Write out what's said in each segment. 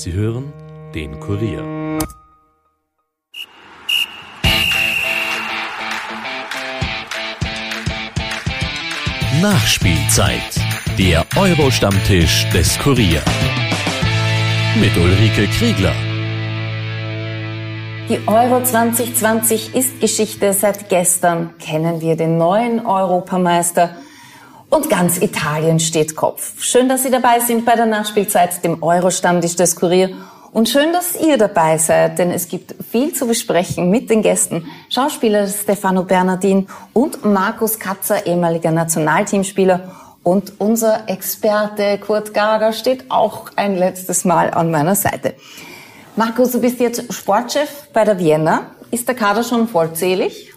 Sie hören den Kurier. Nachspielzeit. Der Euro-Stammtisch des Kurier. Mit Ulrike Kriegler. Die Euro 2020 ist Geschichte. Seit gestern kennen wir den neuen Europameister. Und ganz Italien steht Kopf. Schön, dass Sie dabei sind bei der Nachspielzeit, dem Euro-Stammtisch des Kurier. Und schön, dass ihr dabei seid, denn es gibt viel zu besprechen mit den Gästen. Schauspieler Stefano Bernardin und Markus Katzer, ehemaliger Nationalteamspieler. Und unser Experte Kurt Gager steht auch ein letztes Mal an meiner Seite. Markus, du bist jetzt Sportchef bei der Vienna. Ist der Kader schon vollzählig?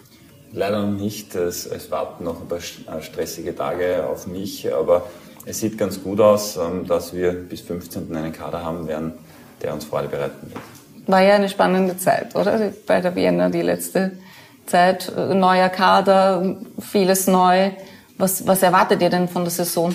Leider noch nicht. Es, es warten noch ein paar äh, stressige Tage auf mich, aber es sieht ganz gut aus, ähm, dass wir bis 15. einen Kader haben werden, der uns Freude bereiten wird. War ja eine spannende Zeit, oder? Bei der Vienna die letzte Zeit. Neuer Kader, vieles neu. Was, was erwartet ihr denn von der Saison?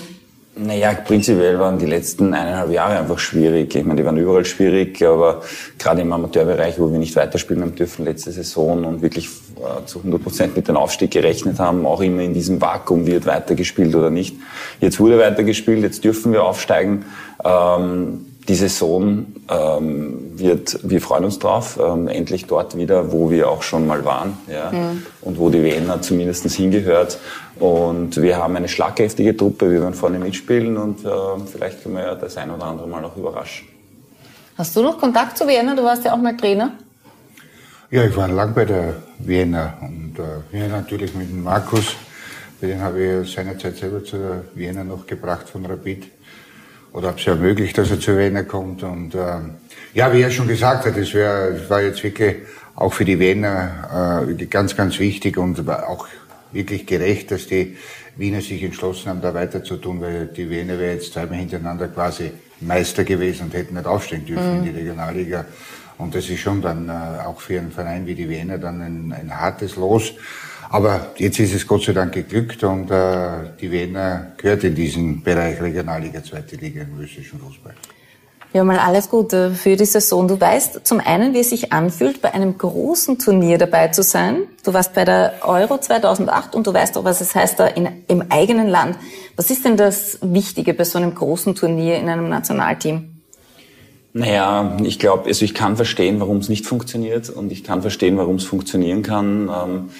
Naja, prinzipiell waren die letzten eineinhalb Jahre einfach schwierig. Ich meine, die waren überall schwierig, aber gerade im Amateurbereich, wo wir nicht weiterspielen haben dürfen letzte Saison und wirklich äh, zu 100 Prozent mit dem Aufstieg gerechnet haben, auch immer in diesem Vakuum, wird weitergespielt oder nicht. Jetzt wurde weitergespielt, jetzt dürfen wir aufsteigen. Ähm, die Saison ähm, wird, wir freuen uns drauf, ähm, endlich dort wieder, wo wir auch schon mal waren, ja, mhm. und wo die Wiener zumindest hingehört. Und wir haben eine schlagkräftige Truppe, wir werden vorne mitspielen und äh, vielleicht können wir ja das ein oder andere Mal noch überraschen. Hast du noch Kontakt zu Vienna? Du warst ja auch mal Trainer. Ja, ich war lang bei der Vienna und äh, ja, natürlich mit dem Markus, dem habe ich seinerzeit selber zu der Vienna noch gebracht von Rapid oder ob es ja möglich, dass er zu Wiener kommt. Und ähm, ja, wie er schon gesagt hat, es wär, war jetzt wirklich auch für die Wiener äh, ganz, ganz wichtig und auch wirklich gerecht, dass die Wiener sich entschlossen haben, da weiter zu tun, weil die Wiener wäre jetzt zweimal hintereinander quasi Meister gewesen und hätten nicht aufstehen dürfen mhm. in die Regionalliga. Und das ist schon dann äh, auch für einen Verein wie die Wiener dann ein, ein hartes Los. Aber jetzt ist es Gott sei Dank geglückt und äh, die Wiener gehört in diesen Bereich Regionalliga, zweite Liga im österreichischen Fußball. Ja, mal alles Gute für die Saison. Du weißt zum einen, wie es sich anfühlt, bei einem großen Turnier dabei zu sein. Du warst bei der Euro 2008 und du weißt auch, was es heißt da in, im eigenen Land. Was ist denn das Wichtige bei so einem großen Turnier in einem Nationalteam? Naja, ich glaube, also ich kann verstehen, warum es nicht funktioniert und ich kann verstehen, warum es funktionieren kann. Ähm,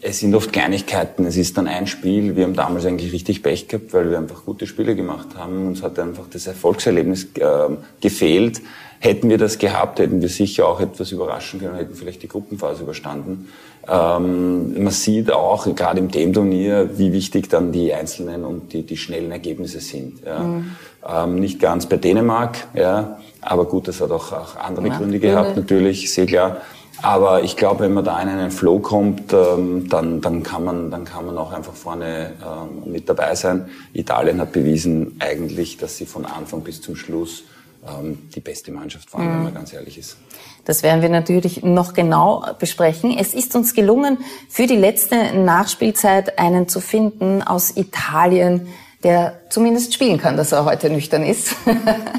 es sind oft Kleinigkeiten. Es ist dann ein Spiel. Wir haben damals eigentlich richtig Pech gehabt, weil wir einfach gute Spiele gemacht haben. Uns hat einfach das Erfolgserlebnis äh, gefehlt. Hätten wir das gehabt, hätten wir sicher auch etwas überraschen können, hätten vielleicht die Gruppenphase überstanden. Ähm, man sieht auch, gerade im Dem-Turnier, wie wichtig dann die einzelnen und die, die schnellen Ergebnisse sind. Ja. Mhm. Ähm, nicht ganz bei Dänemark, ja, aber gut, das hat auch, auch andere ja, Gründe gehabt, natürlich, sehr klar. Aber ich glaube, wenn man da in einen Flow kommt, ähm, dann, dann, kann man, dann kann man auch einfach vorne ähm, mit dabei sein. Italien hat bewiesen eigentlich, dass sie von Anfang bis zum Schluss ähm, die beste Mannschaft waren, mhm. wenn man ganz ehrlich ist. Das werden wir natürlich noch genau besprechen. Es ist uns gelungen, für die letzte Nachspielzeit einen zu finden aus Italien, der zumindest spielen kann, dass er heute nüchtern ist.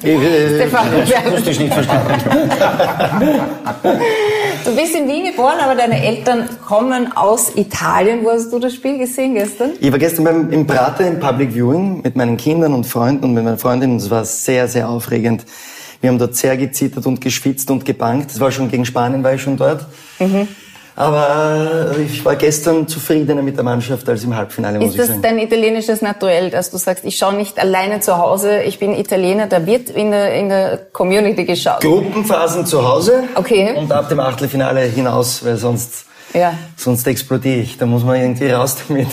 Ich, äh, das musste ich nicht verstanden. du bist in Wien geboren, aber deine Eltern kommen aus Italien. Wo hast du das Spiel gesehen gestern? Ich war gestern beim, im Prater im Public Viewing mit meinen Kindern und Freunden und mit meiner Freundin. Es war sehr, sehr aufregend. Wir haben dort sehr gezittert und geschwitzt und gebankt. Das war schon gegen Spanien, war ich schon dort. Mhm. Aber ich war gestern zufriedener mit der Mannschaft als im Halbfinale, muss Ist ich sagen. Ist das dein italienisches Naturell, dass du sagst, ich schaue nicht alleine zu Hause, ich bin Italiener, da wird in der, in der Community geschaut? Gruppenphasen zu Hause okay. und ab dem Achtelfinale hinaus, weil sonst, ja. sonst explodiere ich. Da muss man irgendwie raus damit.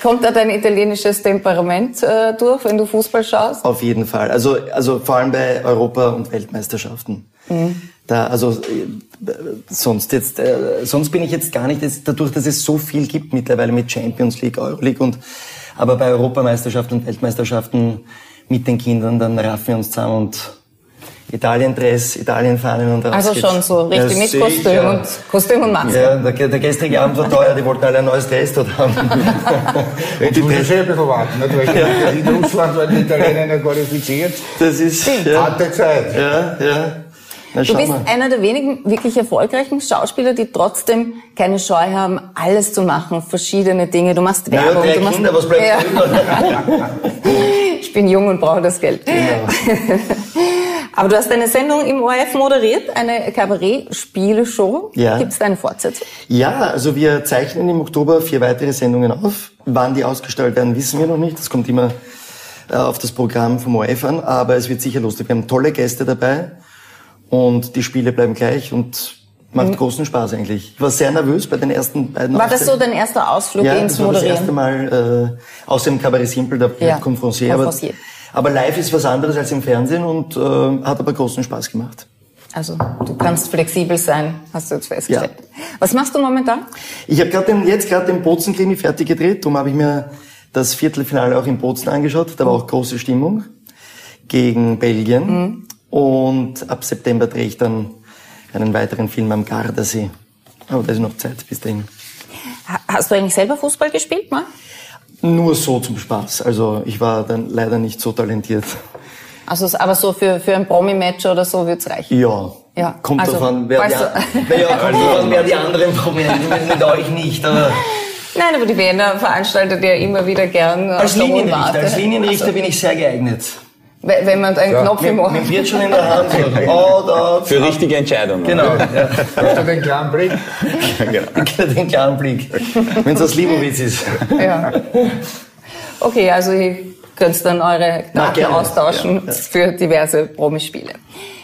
Kommt da dein italienisches Temperament äh, durch, wenn du Fußball schaust? Auf jeden Fall. Also, also vor allem bei Europa- und Weltmeisterschaften. Mhm. Da, also äh, sonst jetzt, äh, sonst bin ich jetzt gar nicht, jetzt, dadurch, dass es so viel gibt mittlerweile mit Champions League, Euroleague und aber bei Europameisterschaften und Weltmeisterschaften mit den Kindern, dann raffen wir uns zusammen und Italien-Dress, Italien-Fahnen und raus Also schon so richtig ja, mit Kostüm ja. und Kostüm und Maske. Ja, der, der gestrige Abend war teuer, die wollten alle ein neues Dress dort haben. Jetzt muss ich schon ein bisschen warten, nicht? weil ja. in Russland werden die Italiener qualifiziert. Das ist ja. harte Zeit. Ja, ja. Na, Du bist mal. einer der wenigen wirklich erfolgreichen Schauspieler, die trotzdem keine Scheu haben, alles zu machen, verschiedene Dinge. Du machst Ja, Werbung, drei du machst Kinder, was bleibt Ja. Ich bin jung und brauche das Geld. Genau. Aber du hast eine Sendung im ORF moderiert, eine Kabarett-Spieleshow. Ja. Gibt es da eine Fortsetzung? Ja, also wir zeichnen im Oktober vier weitere Sendungen auf. Wann die ausgestrahlt werden, wissen wir noch nicht. Das kommt immer äh, auf das Programm vom ORF an, aber es wird sicher lustig. Wir haben tolle Gäste dabei und die Spiele bleiben gleich und macht großen Spaß eigentlich. Ich war sehr nervös bei den ersten beiden Mhm. War das so dein erster Ausflug ja, ins das war das erste Moderieren? Mal äh, aus dem Cabaret Simple, da Ja, Confrancier. Aber, aber live ist was anderes als im Fernsehen und äh, hat aber großen Spaß gemacht. Also du kannst flexibel sein, hast du jetzt festgestellt. Was machst du momentan? Ich habe gerade jetzt gerade den Bozen-Krimi fertig gedreht. Darum habe ich mir das Viertelfinale auch in Bozen angeschaut. Da war auch große Stimmung gegen Belgien. Und ab September drehe ich dann einen weiteren Film am Gardasee. Aber da ist noch Zeit bis dahin. Ha- Hast du eigentlich selber Fußball gespielt mal? Nur so zum Spaß. Also ich war dann leider nicht so talentiert. Also, aber so für, für ein Promi-Match oder so wird's reichen. Ja. Ja, Kommt also, drauf an, wer die, weißt an- du- ja, kommt drauf an, wer die anderen Prominenten sind. Mit euch nicht, aber Nein, aber die Wiener veranstaltet ja immer wieder gern als Hohen Linienrichter, als Linienrichter bin ich sehr geeignet. Wenn man einen Knopf im Ohr Mit wird schon in der Hand. So. Oh, da. Für richtige Entscheidungen. Genau. Ja. Hast du den klaren Blick? Den klaren Blick. Wenn es aus Libowitz ist. Ja. Okay, also ihr könnt dann eure Daten austauschen Ja, ja. für diverse Promispiele.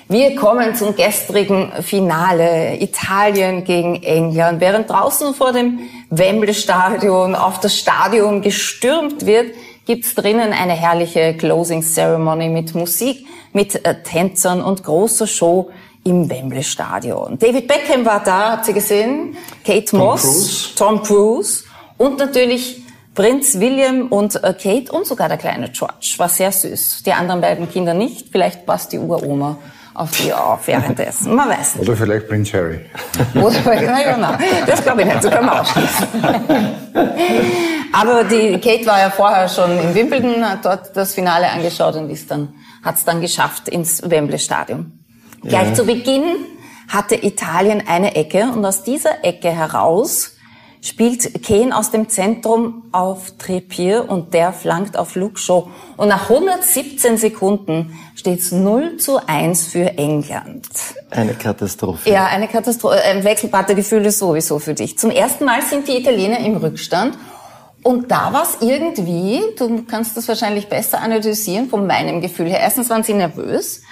Wir kommen zum gestrigen Finale. Italien gegen England. Während draußen vor dem Wembley-Stadion auf das Stadion gestürmt wird, gibt's drinnen eine herrliche Closing Ceremony mit Musik, mit äh, Tänzern und großer Show im Wembley-Stadion. David Beckham war da, habt ihr gesehen? Kate Moss, Cruise. Tom Cruise und natürlich Prinz William und äh, Kate und sogar der kleine George. War sehr süß. Die anderen beiden Kinder nicht. Vielleicht passt die Uroma auf die auf währenddessen. Man weiß nicht. Oder vielleicht Prinz Harry. Oder, na ja, na, das glaube ich nicht, so kann man ausschließen. Aber die Kate war ja vorher schon in Wimbledon, hat dort das Finale angeschaut und ist dann, hat es dann geschafft ins Wembley-Stadion. Gleich zu Beginn hatte Italien eine Ecke und aus dieser Ecke heraus spielt Kane aus dem Zentrum auf Trippier und der flankt auf Luke Shaw. Und nach 117 Sekunden steht es 0 zu 1 für England. Eine Katastrophe. Ja, eine Katastrophe, ein Wechselbad der Gefühle sowieso für dich. Zum ersten Mal sind die Italiener im Rückstand. Und da war es irgendwie, du kannst das wahrscheinlich besser analysieren von meinem Gefühl her. Erstens waren sie nervös.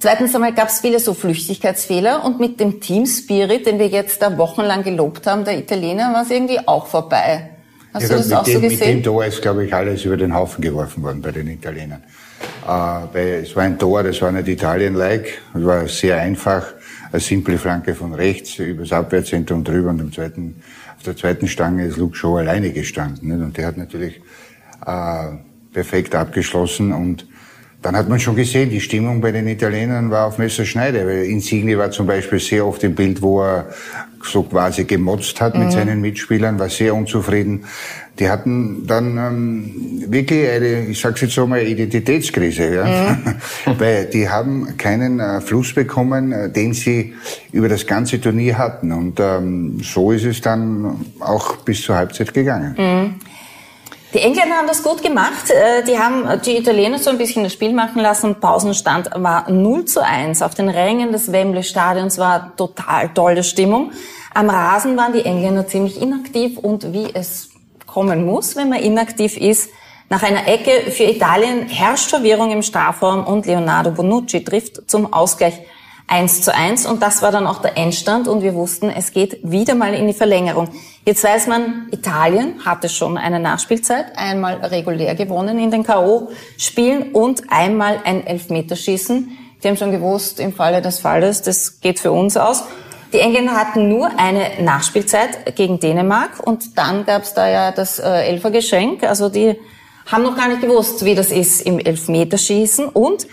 Zweitens einmal gab es viele so Flüchtigkeitsfehler und mit dem Team Spirit, den wir jetzt da wochenlang gelobt haben, der Italiener, war es irgendwie auch vorbei. Hast Ja, du das auch dem, so Mit dem gesehen? Tor ist, glaube ich, alles über den Haufen geworfen worden bei den Italienern. Äh, weil es war ein Tor, das war nicht Italien-like, es war sehr einfach, eine simple Flanke von rechts, übers Abwehrzentrum drüber und im zweiten, auf der zweiten Stange ist Luke Shaw alleine gestanden. Nicht? Und der hat natürlich äh, perfekt abgeschlossen und dann hat man schon gesehen, die Stimmung bei den Italienern war auf Messerschneide. Weil Insigne war zum Beispiel sehr oft im Bild, wo er so quasi gemotzt hat mit seinen Mitspielern, war sehr unzufrieden. Die hatten dann ähm, wirklich eine, ich sag's jetzt so mal, Identitätskrise, ja? weil die haben keinen äh, Fluss bekommen, äh, den sie über das ganze Turnier hatten. Und ähm, so ist es dann auch bis zur Halbzeit gegangen. Die Engländer haben das gut gemacht. Äh, Die haben die Italiener so ein bisschen das Spiel machen lassen. Pausenstand war 0 zu 1. Auf den Rängen des Wembley-Stadions war total tolle Stimmung. Am Rasen waren die Engländer ziemlich inaktiv und wie es kommen muss, wenn man inaktiv ist. Nach einer Ecke für Italien herrscht Verwirrung im Strafraum und Leonardo Bonucci trifft zum Ausgleich 1 zu 1 und das war dann auch der Endstand und wir wussten, es geht wieder mal in die Verlängerung. Jetzt weiß man, Italien hatte schon eine Nachspielzeit, einmal regulär gewonnen in den K.O.-Spielen und einmal ein Elfmeterschießen. Die haben schon gewusst, im Falle des Falles, das geht für uns aus. Die Engländer hatten nur eine Nachspielzeit gegen Dänemark und dann gab's da ja das äh, Elfergeschenk. Also die haben noch gar nicht gewusst, wie das ist im Elfmeterschießen und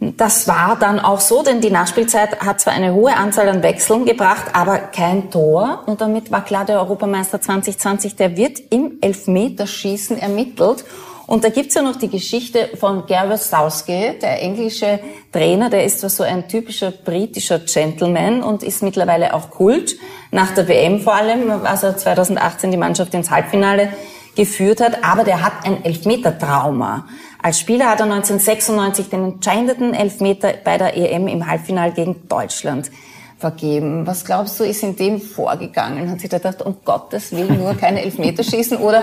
das war dann auch so, denn die Nachspielzeit hat zwar eine hohe Anzahl an Wechseln gebracht, aber kein Tor. Und damit war klar, der Europameister 2020, der wird im Elfmeterschießen ermittelt. Und da gibt's ja noch die Geschichte von Gareth Southgate, der englische Trainer, der ist zwar so ein typischer britischer Gentleman und ist mittlerweile auch Kult, nach der WM vor allem, als er 2018 die Mannschaft ins Halbfinale geführt hat, aber der hat ein Elfmeter-Trauma. Als Spieler hat er 1996 den entscheidenden Elfmeter bei der EM im Halbfinale gegen Deutschland vergeben. Was glaubst du, ist in dem vorgegangen? Hat sich da gedacht, um Gottes Willen nur keine Elfmeter schießen oder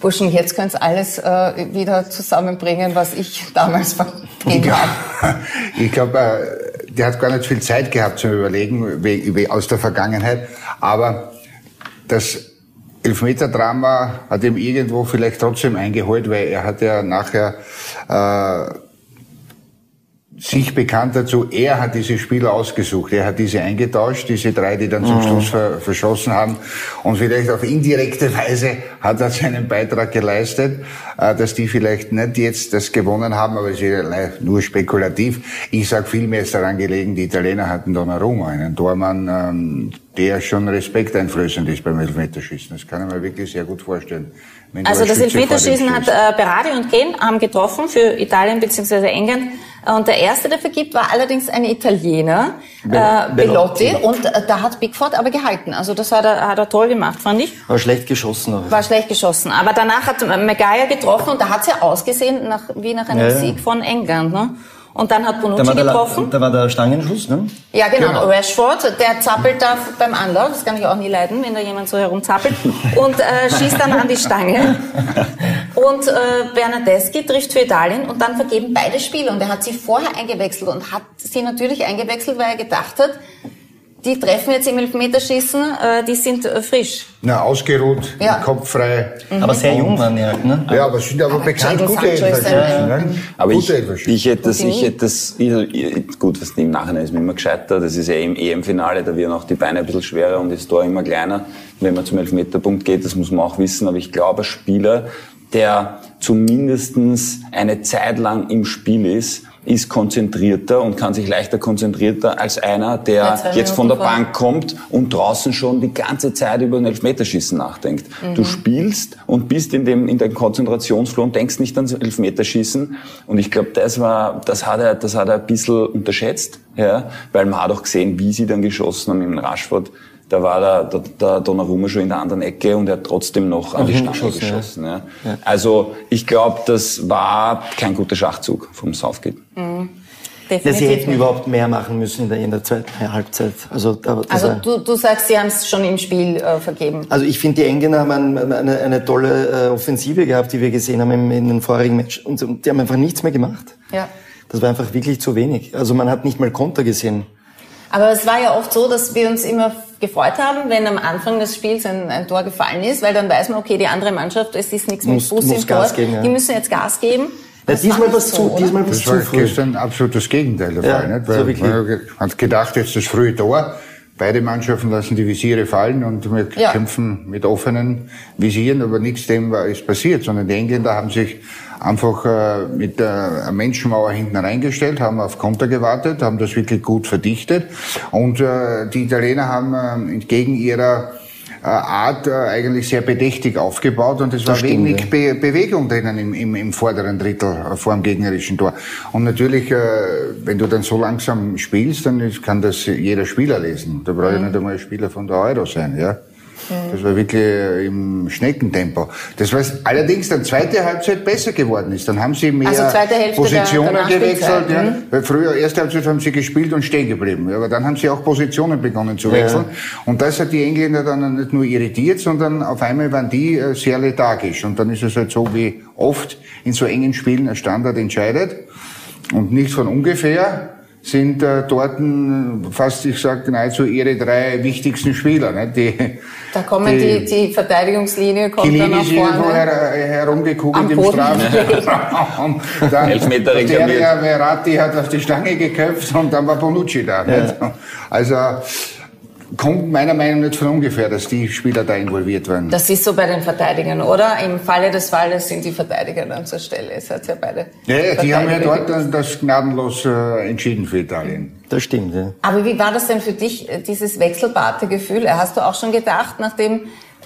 Burschen, jetzt könnt ihr alles äh, wieder zusammenbringen, was ich damals vergeben habe. Ich glaube, äh, der hat gar nicht viel Zeit gehabt zum Überlegen aus der Vergangenheit, aber das Elfmeter-Drama hat ihm irgendwo vielleicht trotzdem eingeholt, weil er hat ja nachher äh, sich bekannt dazu, er hat diese Spieler ausgesucht, er hat diese eingetauscht, diese drei, die dann zum mhm. Schluss ver verschossen haben. Und vielleicht auf indirekte Weise hat er seinen Beitrag geleistet, äh, dass die vielleicht nicht jetzt das gewonnen haben, aber es ist nur spekulativ. Ich sage vielmehr ist daran gelegen, die Italiener hatten Donnarumma, einen Tormann, ähm, der schon respekteinflößend ist beim Elfmeterschießen. Das kann ich mir wirklich sehr gut vorstellen. Also das Elfmeterschießen hat äh, Berardi und Kane haben getroffen für Italien bzw. England. Und der erste, der vergibt, war allerdings ein Italiener, Be äh, Belotti. Belotti. Und äh, da hat Bigford aber gehalten. Also das hat er, hat er toll gemacht, fand ich. War schlecht geschossen. Aber. War schlecht geschossen. Aber danach hat Maguire getroffen und da hat es ja ausgesehen nach, wie nach einem ja, Sieg von England. Ne? Und dann hat Bonucci da getroffen. Da war der Stangenschuss, ne? Ja, genau. genau. Rashford, der zappelt da beim Anlauf. Das kann ich auch nie leiden, wenn da jemand so herumzappelt. und äh, schießt dann an die Stange. Und äh, Bernardeschi trifft für Italien und dann vergeben beide Spiele. Und er hat sie vorher eingewechselt und hat sie natürlich eingewechselt, weil er gedacht hat, die treffen jetzt im Elfmeterschießen, äh, die sind äh, frisch. Na, ausgeruht, ja. kopffrei. Mhm. Aber sehr jung waren die halt, ne? Ja, aber sind aber, aber bekannt gute Elferschützen. Ne? Aber ich, ich hätte das, ich hätte das, ich, gut, was im Nachhinein ist mir immer gescheiter, das ist ja im EM-Finale, da werden auch die Beine ein bisschen schwerer und das Tor immer kleiner, wenn man zum Elfmeterpunkt geht, das muss man auch wissen, aber ich glaube, ein Spieler, der zumindestens eine Zeit lang im Spiel ist, ist konzentrierter und kann sich leichter konzentrierter als einer, der jetzt, jetzt von der Bank kommt und draußen schon die ganze Zeit über ein Elfmeterschießen nachdenkt. Mhm. Du spielst und bist in dem in dem Konzentrationsflow und denkst nicht ans Elfmeterschießen. Und ich glaube, das war, das hat er, das hat er ein bisschen unterschätzt, ja, weil man hat auch gesehen, wie sie dann geschossen haben im Rashford da war der, der, der Donnarumma schon in der anderen Ecke und er hat trotzdem noch an die Stange geschossen. geschossen ja. Ja. Also ich glaube, das war kein guter Schachzug vom Southgate. Mhm. Ja, sie hätten überhaupt mehr machen müssen in der, in der zweiten Halbzeit. Also, da, also du, du sagst, sie haben es schon im Spiel äh, vergeben. Also ich finde, die Engländer haben eine, eine tolle äh, Offensive gehabt, die wir gesehen haben im, in den vorigen Match. Und die haben einfach nichts mehr gemacht. Ja. Das war einfach wirklich zu wenig. Also man hat nicht mal Konter gesehen. Aber es war ja oft so, dass wir uns immer gefreut haben, wenn am Anfang des Spiels ein, ein Tor gefallen ist, weil dann weiß man, okay, die andere Mannschaft, es ist nichts mit Fuß im Tor, geben, ja. die müssen jetzt Gas geben. Ja, diesmal was zu, so, diesmal was das war gestern absolut das Gegenteil der ja, Fall, nicht? Weil so man hat gedacht, jetzt das frühe Tor, Beide Mannschaften lassen die Visiere fallen und wir ja. kämpfen mit offenen Visieren, aber nichts dem ist passiert, sondern die Engländer haben sich einfach äh, mit der Menschenmauer hinten reingestellt, haben auf Konter gewartet, haben das wirklich gut verdichtet und äh, die Italiener haben äh, entgegen ihrer äh, Art äh, eigentlich sehr bedächtig aufgebaut und es war stimmt, wenig Be Bewegung drinnen im, im, im vorderen Drittel äh, vor dem gegnerischen Tor. Und natürlich, äh, wenn du dann so langsam spielst, dann kann das jeder Spieler lesen. Da brauche ich nicht einmal ein Spieler von der Euro sein, ja. Das war wirklich äh, im Schneckentempo. Das war allerdings dann zweite Halbzeit besser geworden ist. Dann haben sie mehr also Positionen der, der gewechselt. Ja. Mhm. Weil früher, erste Halbzeit haben sie gespielt und stehen geblieben. Aber dann haben sie auch Positionen begonnen zu wechseln. Ja. Und das hat die Engländer dann nicht nur irritiert, sondern auf einmal waren die äh, sehr lethargisch. Und dann ist es halt so, wie oft in so engen Spielen ein Standard entscheidet. Und nicht von ungefähr sind äh, dort fast, ich sage nahezu ihre drei wichtigsten Spieler. Ne? Die, da kommen die, die, die Verteidigungslinie kommt nach vorne. ist her, herumgekugelt im Strafraum. dann Elfmeter der Verratti hat auf die Stange geköpft und dann war Bonucci da. Ja. Also kommt meiner Meinung nach nicht von ungefähr, dass die Spieler da involviert waren. Das ist so bei den Verteidigern, oder? Im Falle des Falles sind die Verteidiger dann zur Stelle. Es hat ja beide. Ja, ja die haben ja dort das gnadenlos äh, entschieden für Italien. Das stimmt, ja. Aber wie war das denn für dich, äh, dieses wechselbarte Gefühl? Hast du auch schon gedacht, nachdem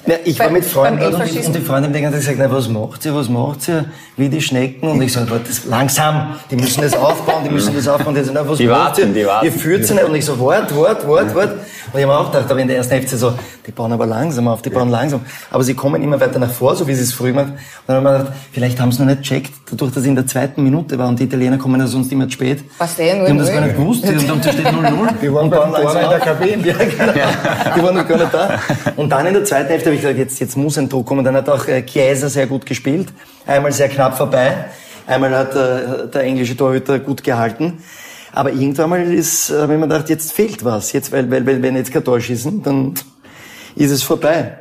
Ja, ich war mit Freunden dort und, und die Freundin die ganze Zeit gesagt, na, was macht sie, was macht sie, wie die Schnecken. Und ich so, warte, das, langsam, die müssen das aufbauen, die müssen das aufbauen. Die so, na, was Die warten, die warten. Ihr führt sie nicht. Und ich so, wart, wart, wart, wart. Und ich habe mir auch gedacht, aber in der ersten Hälfte so, die bauen aber langsam auf, die bauen langsam. Aber sie kommen immer weiter nach vor, so wie sie es früher gemacht. Und dann habe ich mir gedacht, vielleicht haben sie noch nicht checkt, dadurch, dass ich in der zweiten Minute war und die Italiener kommen ja sonst immer zu spät. Was denn? Die haben das 0-0? gar nicht gewusst, die haben da steht 0-0. Die waren beim Tor langsam in der. Kabine. Ja, genau. Die waren noch gar nicht da. Und dann in der zweiten Hälfte habe ich gesagt, jetzt, jetzt muss ein Druck kommen. Dann hat auch äh, Chiesa sehr gut gespielt. Einmal sehr knapp vorbei. Einmal hat äh, der englische Torhüter gut gehalten. Aber irgendwann mal ist, äh, wenn man gedacht, jetzt fehlt was. Jetzt, weil, weil, weil wenn jetzt kein Tor schießen, dann ist es vorbei.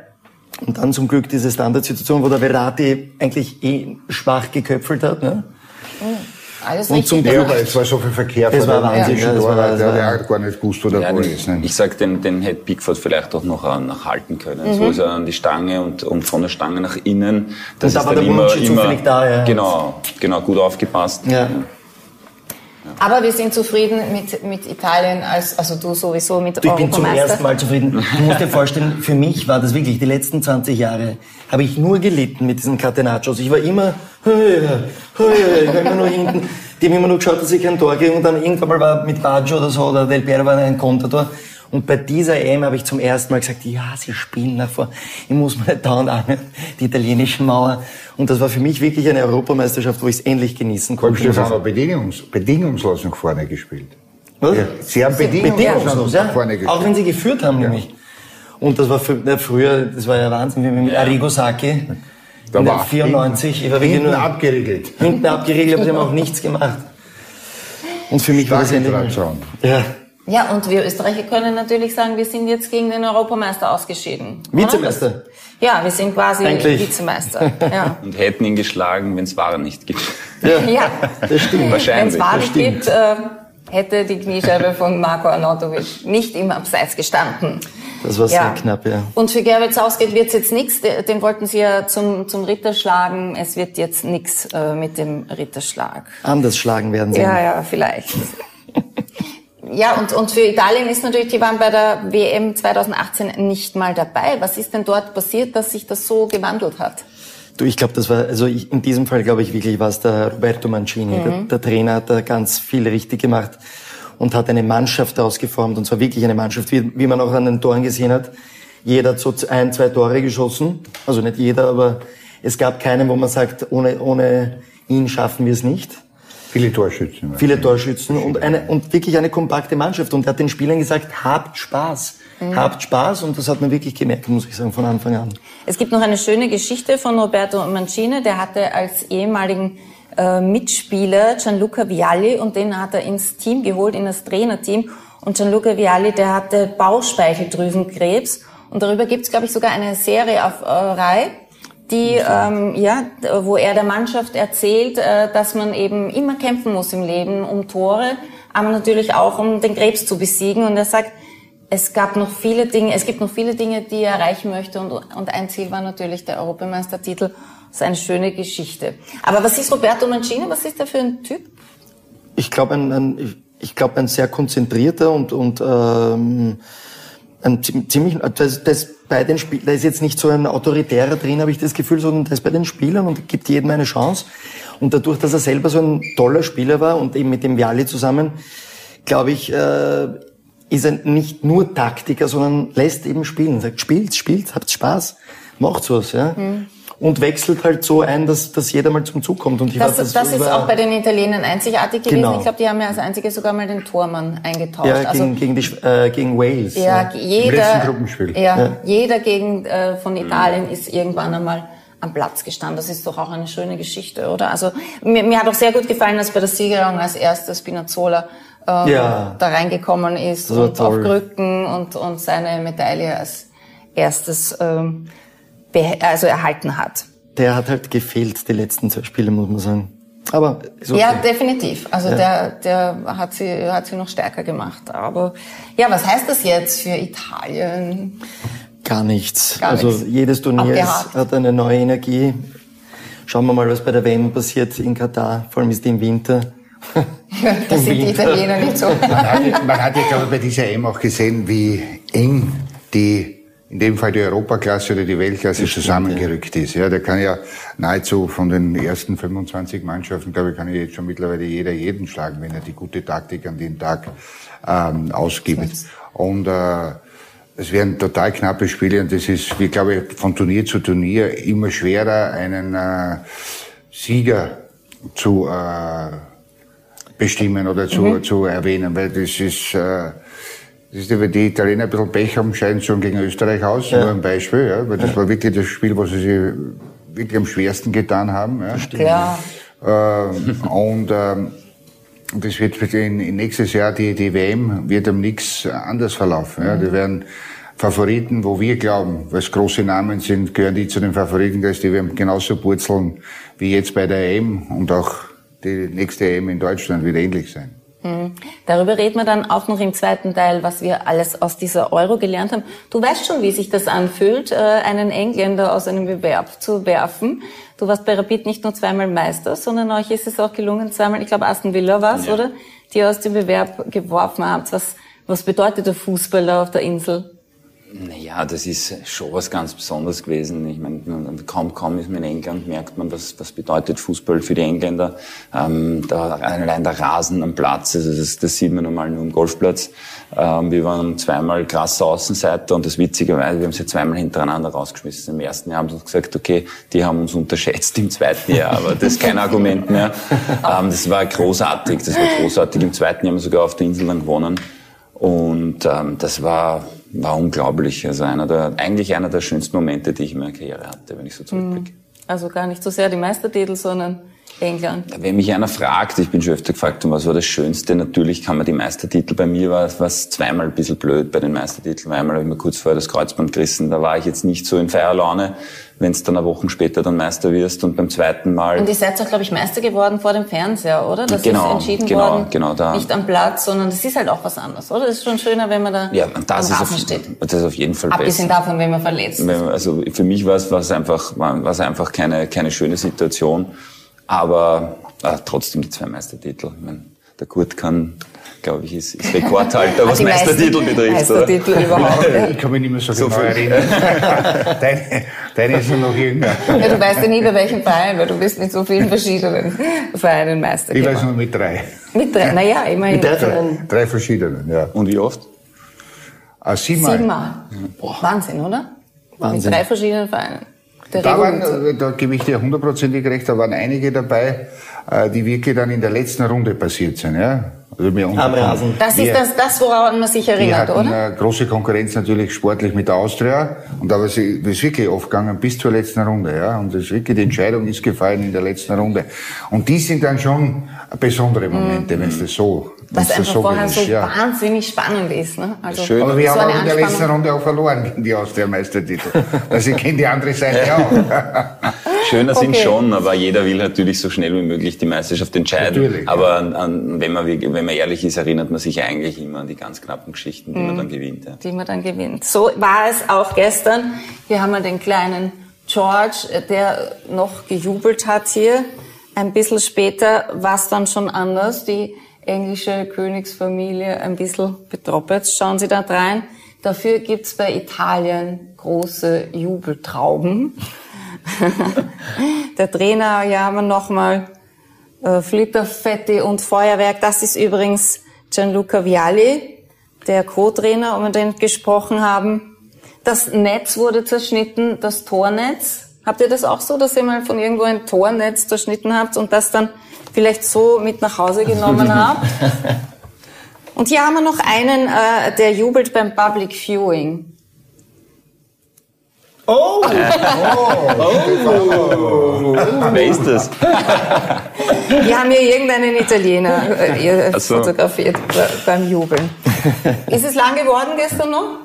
Und dann zum Glück diese Standardsituation, wo der Verratti eigentlich eh schwach geköpfelt hat. Ne? Alles Und zum Ja, aber es war so viel Verkehr vor war Wahnsinn, ja, Tor, war- der es hat war- ja gar nicht gewusst, wo der Ja, Ball den, ist. Ne? ich sag, den, den hätte Pickford vielleicht auch noch, äh, noch halten können. So ist er an die Stange und, und von der Stange nach innen. Das Und da ist war dann der immer, immer, zufällig da, ja. Genau, genau, gut aufgepasst. Ja. Aber wir sind zufrieden mit, mit Italien, als, also du sowieso mit Ich bin zum Europameister. ersten Mal zufrieden. Du musst dir vorstellen, für mich war das wirklich, die letzten 20 Jahre habe ich nur gelitten mit diesen Catenaccios. Ich war immer, ich war immer nur hinten. Die haben immer nur geschaut, dass ich kein Tor kriege und dann irgendwann mal war mit Baggio oder so oder Del Piero war ein Kontertor. Und bei dieser EM habe ich zum ersten Mal gesagt, ja, sie spielen nach vor. Ich muss mir nicht dauernd anhören, die italienischen Mauer. Und das war für mich wirklich eine Europameisterschaft, wo ich es endlich genießen konnte. Stefano bedingungs bedingungslos nach vorne gespielt. Was? Ja, sie haben bedingungslos, Bedingungslos, ja. nach vorne gespielt. Auch wenn sie geführt haben, nämlich. Und das war für, na, früher, das war ja Wahnsinn, wie mit Arrigo Sacchi. Da war 94, ich war wirklich hinten nur abgeriegelt. hinten abgeriegelt, aber sie haben auch nichts gemacht. Und für mich war das endlich. Ja. Ja, und wir Österreicher können natürlich sagen, wir sind jetzt gegen den Europameister ausgeschieden. Vizemeister. Ja, wir sind quasi Eigentlich. Vizemeister. Ja. Und hätten ihn geschlagen, wenn es Ware nicht gibt. ja. Das stimmt. Wenn Wahrscheinlich. es Wahrheit das stimmt. gibt, äh, hätte die Kniescheibe von Marco Arnautovic nicht im Abseits gestanden. Das war sehr knapp, ja. Und für Gerwitz ausgeht wird's jetzt nichts. Den wollten sie ja zum, zum Ritter schlagen. Es wird jetzt nichts äh, mit dem Ritterschlag. Anders schlagen werden sie. Ja, ja, vielleicht. Ja, und, und für Italien ist natürlich, die waren bei der WM 2018 nicht mal dabei. Was ist denn dort passiert, dass sich das so gewandelt hat? Du, ich glaube, das war, also ich, in diesem Fall glaube ich wirklich war es der Roberto Mancini. Der, der Trainer hat da ganz viel richtig gemacht und hat eine Mannschaft ausgeformt und zwar wirklich eine Mannschaft, wie, wie man auch an den Toren gesehen hat. Jeder hat so ein, zwei Tore geschossen, also nicht jeder, aber es gab keinen, wo man sagt, ohne, ohne ihn schaffen wir es nicht. Viele Torschützen. Viele Torschützen und eine und wirklich eine kompakte Mannschaft. Und er hat den Spielern gesagt, habt Spaß, habt Spaß. Und das hat man wirklich gemerkt, muss ich sagen, von Anfang an. Es gibt noch eine schöne Geschichte von Roberto Mancini. Der hatte als ehemaligen äh, Mitspieler Gianluca Vialli und den hat er ins Team geholt, in das Trainerteam. Und Gianluca Vialli, der hatte Bauchspeicheldrüsenkrebs. Und darüber gibt's, glaube ich, sogar eine Serie auf äh, Rai, die, ähm, ja, wo er der Mannschaft erzählt, äh, dass man eben immer kämpfen muss im Leben um Tore, aber natürlich auch um den Krebs zu besiegen. Und er sagt, es gab noch viele Dinge, es gibt noch viele Dinge, die er erreichen möchte und, und ein Ziel war natürlich der Europameistertitel. Das ist eine schöne Geschichte. Aber was ist Roberto Mancini? Was ist er für ein Typ? Ich glaube, ein, ein, ich- glaube, ein sehr konzentrierter und, und ähm, ein zi- ziemlich, das, das bei den Spielern, da ist jetzt nicht so ein autoritärer drin, habe ich das Gefühl, sondern das bei den Spielern und gibt jedem eine Chance. Und dadurch, dass er selber so ein toller Spieler war und eben mit dem Viali zusammen, glaube ich, äh, ist er nicht nur Taktiker, sondern lässt eben spielen. Sagt, spielt, spielt, habt Spaß, macht was, ja. Und wechselt halt so ein, dass, dass jeder mal zum Zug kommt. Und ich Das, war, das, ist auch bei den Italienern einzigartig gewesen. Genau. Ich glaube, die haben ja als einzige sogar mal den Tormann eingetauscht. Ja, also, gegen, gegen, die, äh, gegen Wales. ja, Im jeder, letzten Gruppenspiel. Ja, jeder gegen, äh, von Italien ist irgendwann einmal am Platz gestanden. Das ist doch auch eine schöne Geschichte, oder? Also mir, mir hat auch sehr gut gefallen, dass bei der Siegerung als erstes Spinazzola ähm, Ja. da reingekommen ist Das war und auf toll. Krücken und, und seine Medaille als erstes ähm, also erhalten hat. Der hat halt gefehlt, die letzten zwei Spiele, muss man sagen. Aber ist okay. Ja, definitiv. Also der, der hat sie, hat sie noch stärker gemacht. Aber ja, was heißt das jetzt für Italien? Gar nichts. Gar also nichts. jedes Turnier ist, hat eine neue Energie. Schauen wir mal, was bei der WM passiert in Katar. Vor allem ist die im Winter. Das sind die. Italiener nicht so. Man hat, man hat ja, glaube ich, bei dieser EM auch gesehen, wie eng die in dem Fall die Europaklasse oder die Weltklasse zusammengerückt ist. Ja, der kann ja nahezu von den ersten 25 Mannschaften, glaube ich, kann jetzt schon mittlerweile jeder jeden schlagen, wenn er die gute Taktik an den Tag ähm, ausgibt. Und äh, es werden total knappe Spiele und das ist, wie glaube ich, von Turnier zu Turnier immer schwerer, einen äh, Sieger zu äh, bestimmen oder zu, mhm. zu erwähnen, weil das ist äh, das ist, weil die Italiener ein bisschen Pech haben, scheiden schon gegen Österreich aus, ja. nur ein Beispiel, ja, weil das war wirklich das Spiel, wo sie sich wirklich am schwersten getan haben. Ja. Klar. Äh, und ähm, das wird in, in nächstes Jahr die, die WM wird am nichts anders verlaufen. Ja. Die werden Favoriten, wo wir glauben, weil es große Namen sind, gehören die zu den Favoriten, dass die werden genauso purzeln wie jetzt bei der EM und auch die nächste EM in Deutschland wird ähnlich sein. Mhm. Darüber reden wir dann auch noch im zweiten Teil, was wir alles aus dieser Euro gelernt haben. Du weißt schon, wie sich das anfühlt, äh, einen Engländer aus einem Bewerb zu werfen. Du warst bei Rapid nicht nur zweimal Meister, sondern euch ist es auch gelungen, zweimal, ich glaube Aston Villa war es, ja. oder? Die aus dem Bewerb geworfen habt. Was, was bedeutet der Fußballer auf der Insel? Naja, das ist schon was ganz Besonderes gewesen. Ich meine, kaum, kaum ist man in England, merkt man, was, was bedeutet Fußball für die Engländer. Ähm, da, allein der Rasen am Platz, also das, das sieht man normal nur am Golfplatz. Ähm, wir waren zweimal krasser Außenseiter und das witzigerweise, wir haben sie zweimal hintereinander rausgeschmissen. Im ersten Jahr haben sie uns gesagt, okay, die haben uns unterschätzt im zweiten Jahr, aber das ist kein Argument mehr. Ähm, das war großartig, das war großartig. Im zweiten Jahr haben wir sogar auf der Insel dann gewonnen. Und ähm, das war war unglaublich. Also einer der, eigentlich einer der schönsten Momente, die ich in meiner Karriere hatte, wenn ich so zurückblicke. Mhm. Also gar nicht so sehr die Meistertitel, sondern England. Wenn mich einer fragt, ich bin schon öfter gefragt, was war das Schönste? Natürlich kann man die Meistertitel, bei mir war es zweimal ein bisschen blöd bei den Meistertiteln. Einmal habe ich mir kurz vorher das Kreuzband gerissen, da war ich jetzt nicht so in Feierlaune, wenn es dann eine Woche später dann Meister wirst und beim zweiten Mal... Und ihr seid auch, glaube ich, Meister geworden vor dem Fernseher, oder? Das genau, ist entschieden genau, worden, genau, da. nicht am Platz, sondern das ist halt auch was anderes, oder? Das ist schon schöner, wenn man da ja, und das ist auf, steht. Das ist auf jeden Fall Abgesehen besser. davon, wenn man verletzt ist. Also für mich war es einfach, war's einfach keine, keine schöne Situation, aber äh, trotzdem die zwei Meistertitel. Ich mein, der Kurt kann, glaube ich, ist, ist Rekordhalter, was Meistertitel betrifft. Meistertitel oder? überhaupt. Ja. Ich kann mich nicht mehr so, so genau erinnern. deine, deine ist noch jünger. Ja, du weißt ja nie, bei welchem Verein, weil du bist mit so vielen verschiedenen Vereinen Meister Ich weiß nur mit drei. Mit drei, naja, immerhin. Mit drei, drei, drei verschiedenen, ja. Und wie oft? Ah, siebenmal. Siebenmal. Boah. Wahnsinn, oder? Wahnsinn. Mit drei verschiedenen Vereinen. Da, waren, da gebe ich dir hundertprozentig recht, da waren einige dabei, äh, die wirklich dann in der letzten Runde passiert sind. Ja? Also mir Am Rasen. Das ist das, das, woran man sich erinnert, oder? Eine große Konkurrenz natürlich sportlich mit der Austria. Und aber es ist wirklich oft gegangen bis zur letzten Runde. Ja? Und es wirklich, die Entscheidung ist gefallen in der letzten Runde. Und die sind dann schon besondere Momente, mhm. wenn es das so was einfach so vorher so ja. wahnsinnig spannend ist. Ne? Also Schön. Aber wir so haben auch in der letzten Runde auch verloren gegen die Austria-Meistertitel. also ich kenne die andere Seite auch. Schöner okay. sind schon, aber jeder will natürlich so schnell wie möglich die Meisterschaft entscheiden. Natürlich, aber an, an, wenn, man, wenn man ehrlich ist, erinnert man sich eigentlich immer an die ganz knappen Geschichten, die mhm. man dann gewinnt. Ja. Die man dann gewinnt. So war es auch gestern. Hier haben wir den kleinen George, der noch gejubelt hat hier. Ein bisschen später war es dann schon anders. Die englische Königsfamilie ein bisschen betroppelt. Schauen Sie da rein. Dafür gibt's bei Italien große Jubeltrauben. Der Trainer, ja, haben wir nochmal äh, Flitterfetti und Feuerwerk. Das ist übrigens Gianluca Vialli, der Co-Trainer, um den gesprochen haben. Das Netz wurde zerschnitten, das Tornetz. Habt ihr das auch so, dass ihr mal von irgendwo ein Tornetz zerschnitten habt und das dann vielleicht so mit nach Hause genommen habt? Und hier haben wir noch einen, äh, der jubelt beim Public Viewing. Oh! oh. oh. Wer ist das? Wir haben hier irgendeinen Italiener äh, so. fotografiert beim Jubeln. Ist es lang geworden gestern noch?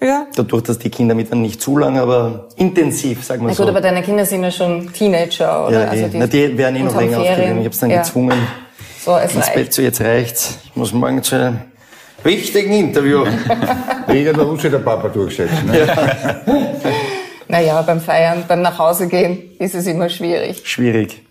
Ja. Dadurch, dass die Kinder mit nicht zu lang, aber intensiv, sagen wir Na so. gut, aber deine Kinder sind ja schon Teenager, oder? Ja, also die, Na, die werden eh noch länger aufgegangen. Ich habe es dann ja. gezwungen. So, es ins reicht. Bett zu, jetzt reicht's. Ich muss morgen zu einem wichtigen Interview. Irgendwann muss sich der Papa durchsetzen. Ne? Ja. naja, beim Feiern, beim Nachhausegehen ist es immer schwierig. Schwierig.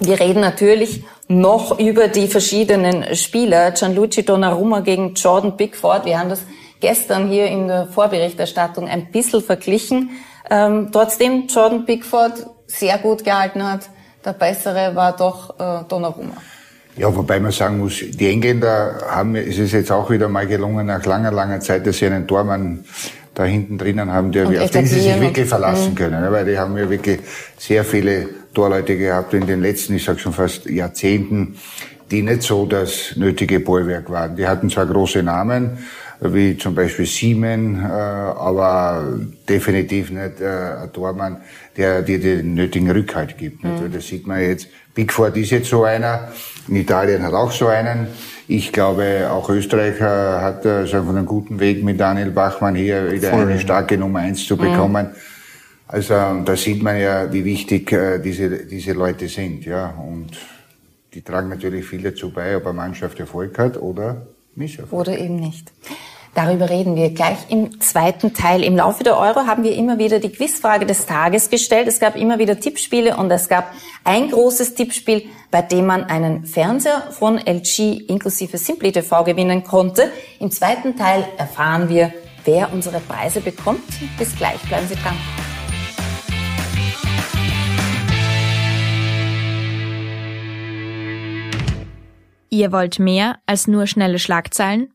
Wir reden natürlich noch über die verschiedenen Spieler. Gianluigi Donnarumma gegen Jordan Pickford. Wir haben das gestern hier in der Vorberichterstattung ein bisschen verglichen. Ähm, trotzdem Jordan Pickford sehr gut gehalten hat. Der bessere war doch äh, Donnarumma. Ja, wobei man sagen muss, die Engländer haben, es ist jetzt auch wieder mal gelungen, nach langer, langer Zeit, dass sie einen Tormann da hinten drinnen haben, der, auf den sie sich wirklich verlassen mhm. können. Weil die haben ja wirklich sehr viele Torleute gehabt in den letzten, ich sag schon fast Jahrzehnten, die nicht so das nötige Bollwerk waren. Die hatten zwar große Namen, wie zum Beispiel Siemen, äh, aber definitiv nicht äh, ein Tormann, der dir den nötigen Rückhalt gibt. Mhm. Das sieht man jetzt. Bigford ist jetzt so einer. In Italien hat auch so einen. Ich glaube, auch Österreich hat äh, so einen guten Weg mit Daniel Bachmann hier wieder Voll. eine starke Nummer eins zu bekommen. Mhm. Also da sieht man ja, wie wichtig äh, diese, diese Leute sind. Ja. Und die tragen natürlich viel dazu bei, ob eine Mannschaft Erfolg hat oder Misserfolg. Oder eben nicht. Darüber reden wir gleich im zweiten Teil. Im Laufe der Euro haben wir immer wieder die Quizfrage des Tages gestellt. Es gab immer wieder Tippspiele und es gab ein großes Tippspiel, bei dem man einen Fernseher von LG inklusive Simply TV gewinnen konnte. Im zweiten Teil erfahren wir, wer unsere Preise bekommt. Bis gleich, bleiben Sie dran. Ihr wollt mehr als nur schnelle Schlagzeilen?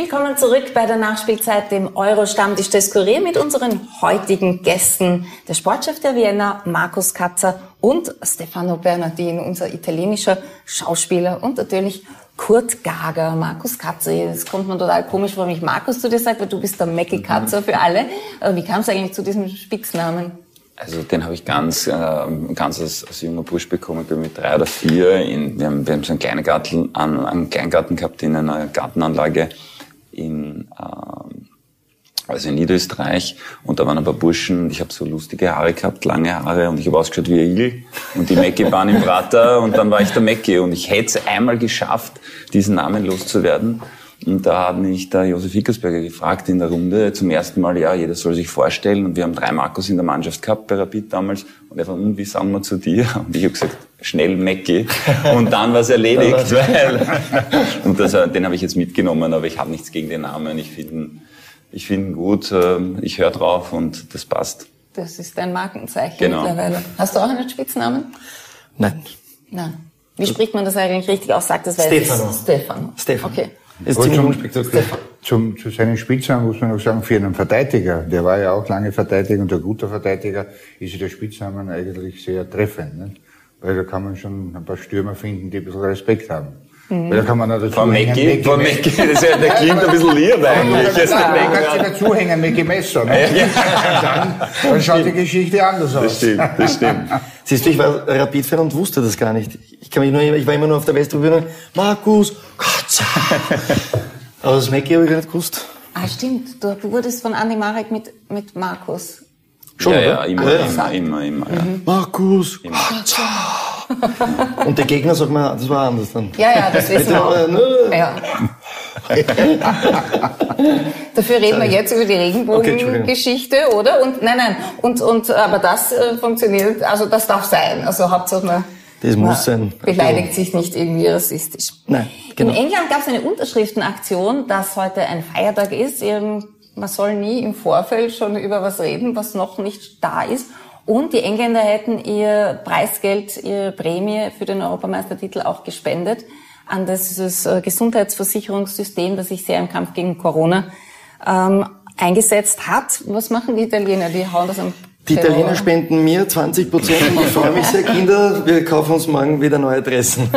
Willkommen zurück bei der Nachspielzeit, dem Euro-Stammtisch des Kurier mit unseren heutigen Gästen. Der Sportchef der Vienna, Markus Katzer und Stefano Bernardin, unser italienischer Schauspieler und natürlich Kurt Gager, Markus Katzer. Das kommt mir total komisch wenn ich Markus zu dir sage, weil du bist der Mackie Katzer für alle. Wie kam es eigentlich zu diesem Spitznamen? Also den habe ich ganz, äh, ganz als, als junger Bursch bekommen. Ich mit drei oder vier. In, wir, haben, wir haben so einen Kleingarten, einen Kleingarten gehabt in einer Gartenanlage in, ähm, also in Niederösterreich und da waren ein paar Burschen, ich habe so lustige Haare gehabt, lange Haare und ich habe ausgeschaut wie ein Igel und die Mecke waren im Prater und dann war ich der Mecke und ich hätte es einmal geschafft, diesen Namen loszuwerden. Und da hat mich der Josef Hickersberger gefragt in der Runde zum ersten Mal, ja, jeder soll sich vorstellen. Und wir haben drei Markus in der Mannschaft gehabt bei Rapid damals. Und er war, und wie sagen wir zu dir? Und ich habe gesagt, schnell Mackie. Und dann war es erledigt. weil, und das, den habe ich jetzt mitgenommen, aber ich habe nichts gegen den Namen. Ich finde ich finde ihn gut, ähm, ich höre drauf und das passt. Das ist dein Markenzeichen genau. mittlerweile. Hast du auch einen Spitznamen? Nein. Nein. Wie spricht man das eigentlich richtig aus? Sagt das Stefano. Stefano. Stefano. Okay. Ist ziemlich unspektakulär. Zum, zu seinen Spitznamen muss man noch sagen, für einen Verteidiger, der war ja auch lange Verteidiger und ein guter Verteidiger, ist der Spitznamen eigentlich sehr treffend. Ne? Weil da kann man schon ein paar Stürmer finden, die ein bisschen Respekt haben. Mhm. Weil da kann man auch dazu Von Mecki, von Mecki, das, ja, der klingt ein bisschen lieb eigentlich. Ja, da kannst du dazu hängen, Mecki Messer. Ne? Ja, dann, dann schaut die Geschichte anders aus. Das stimmt, das stimmt. Siehst du, ich war Rapid-Fan und wusste das gar nicht. Ich, kann mich nur, ich war immer nur auf der Westtribüne, Markus, Gott Aber das Mecki habe ich gar nicht gewusst. Ah, stimmt. Du wurdest von Andi Marek mit, mit Markus. Schon, ja, ja, immer, ja. immer, immer, immer, ja. Markus, immer. Und der Gegner sagt mir, das war anders dann. Ja, ja, das wissen wir auch. Ja. Dafür reden wir jetzt über die Regenbogengeschichte, okay, oder? Und nein, nein. Und und aber das äh, funktioniert, also das darf sein. Also Hauptsache man das muss sein. Beleidigt sich nicht irgendwie rassistisch. Nein, genau. In England gab es eine Unterschriftenaktion, dass heute ein Feiertag ist. Man soll nie im Vorfeld schon über was reden, was noch nicht da ist. Und die Engländer hätten ihr Preisgeld, ihre Prämie für den Europameistertitel auch gespendet an dieses äh, Gesundheitsversicherungssystem, das sich sehr im Kampf gegen Corona ähm, eingesetzt hat. Was machen die Italiener? Die hauen das am die Italiener spenden mir 20 Prozent. Ich freue mich sehr, Kinder. Wir kaufen uns morgen wieder neue Adressen.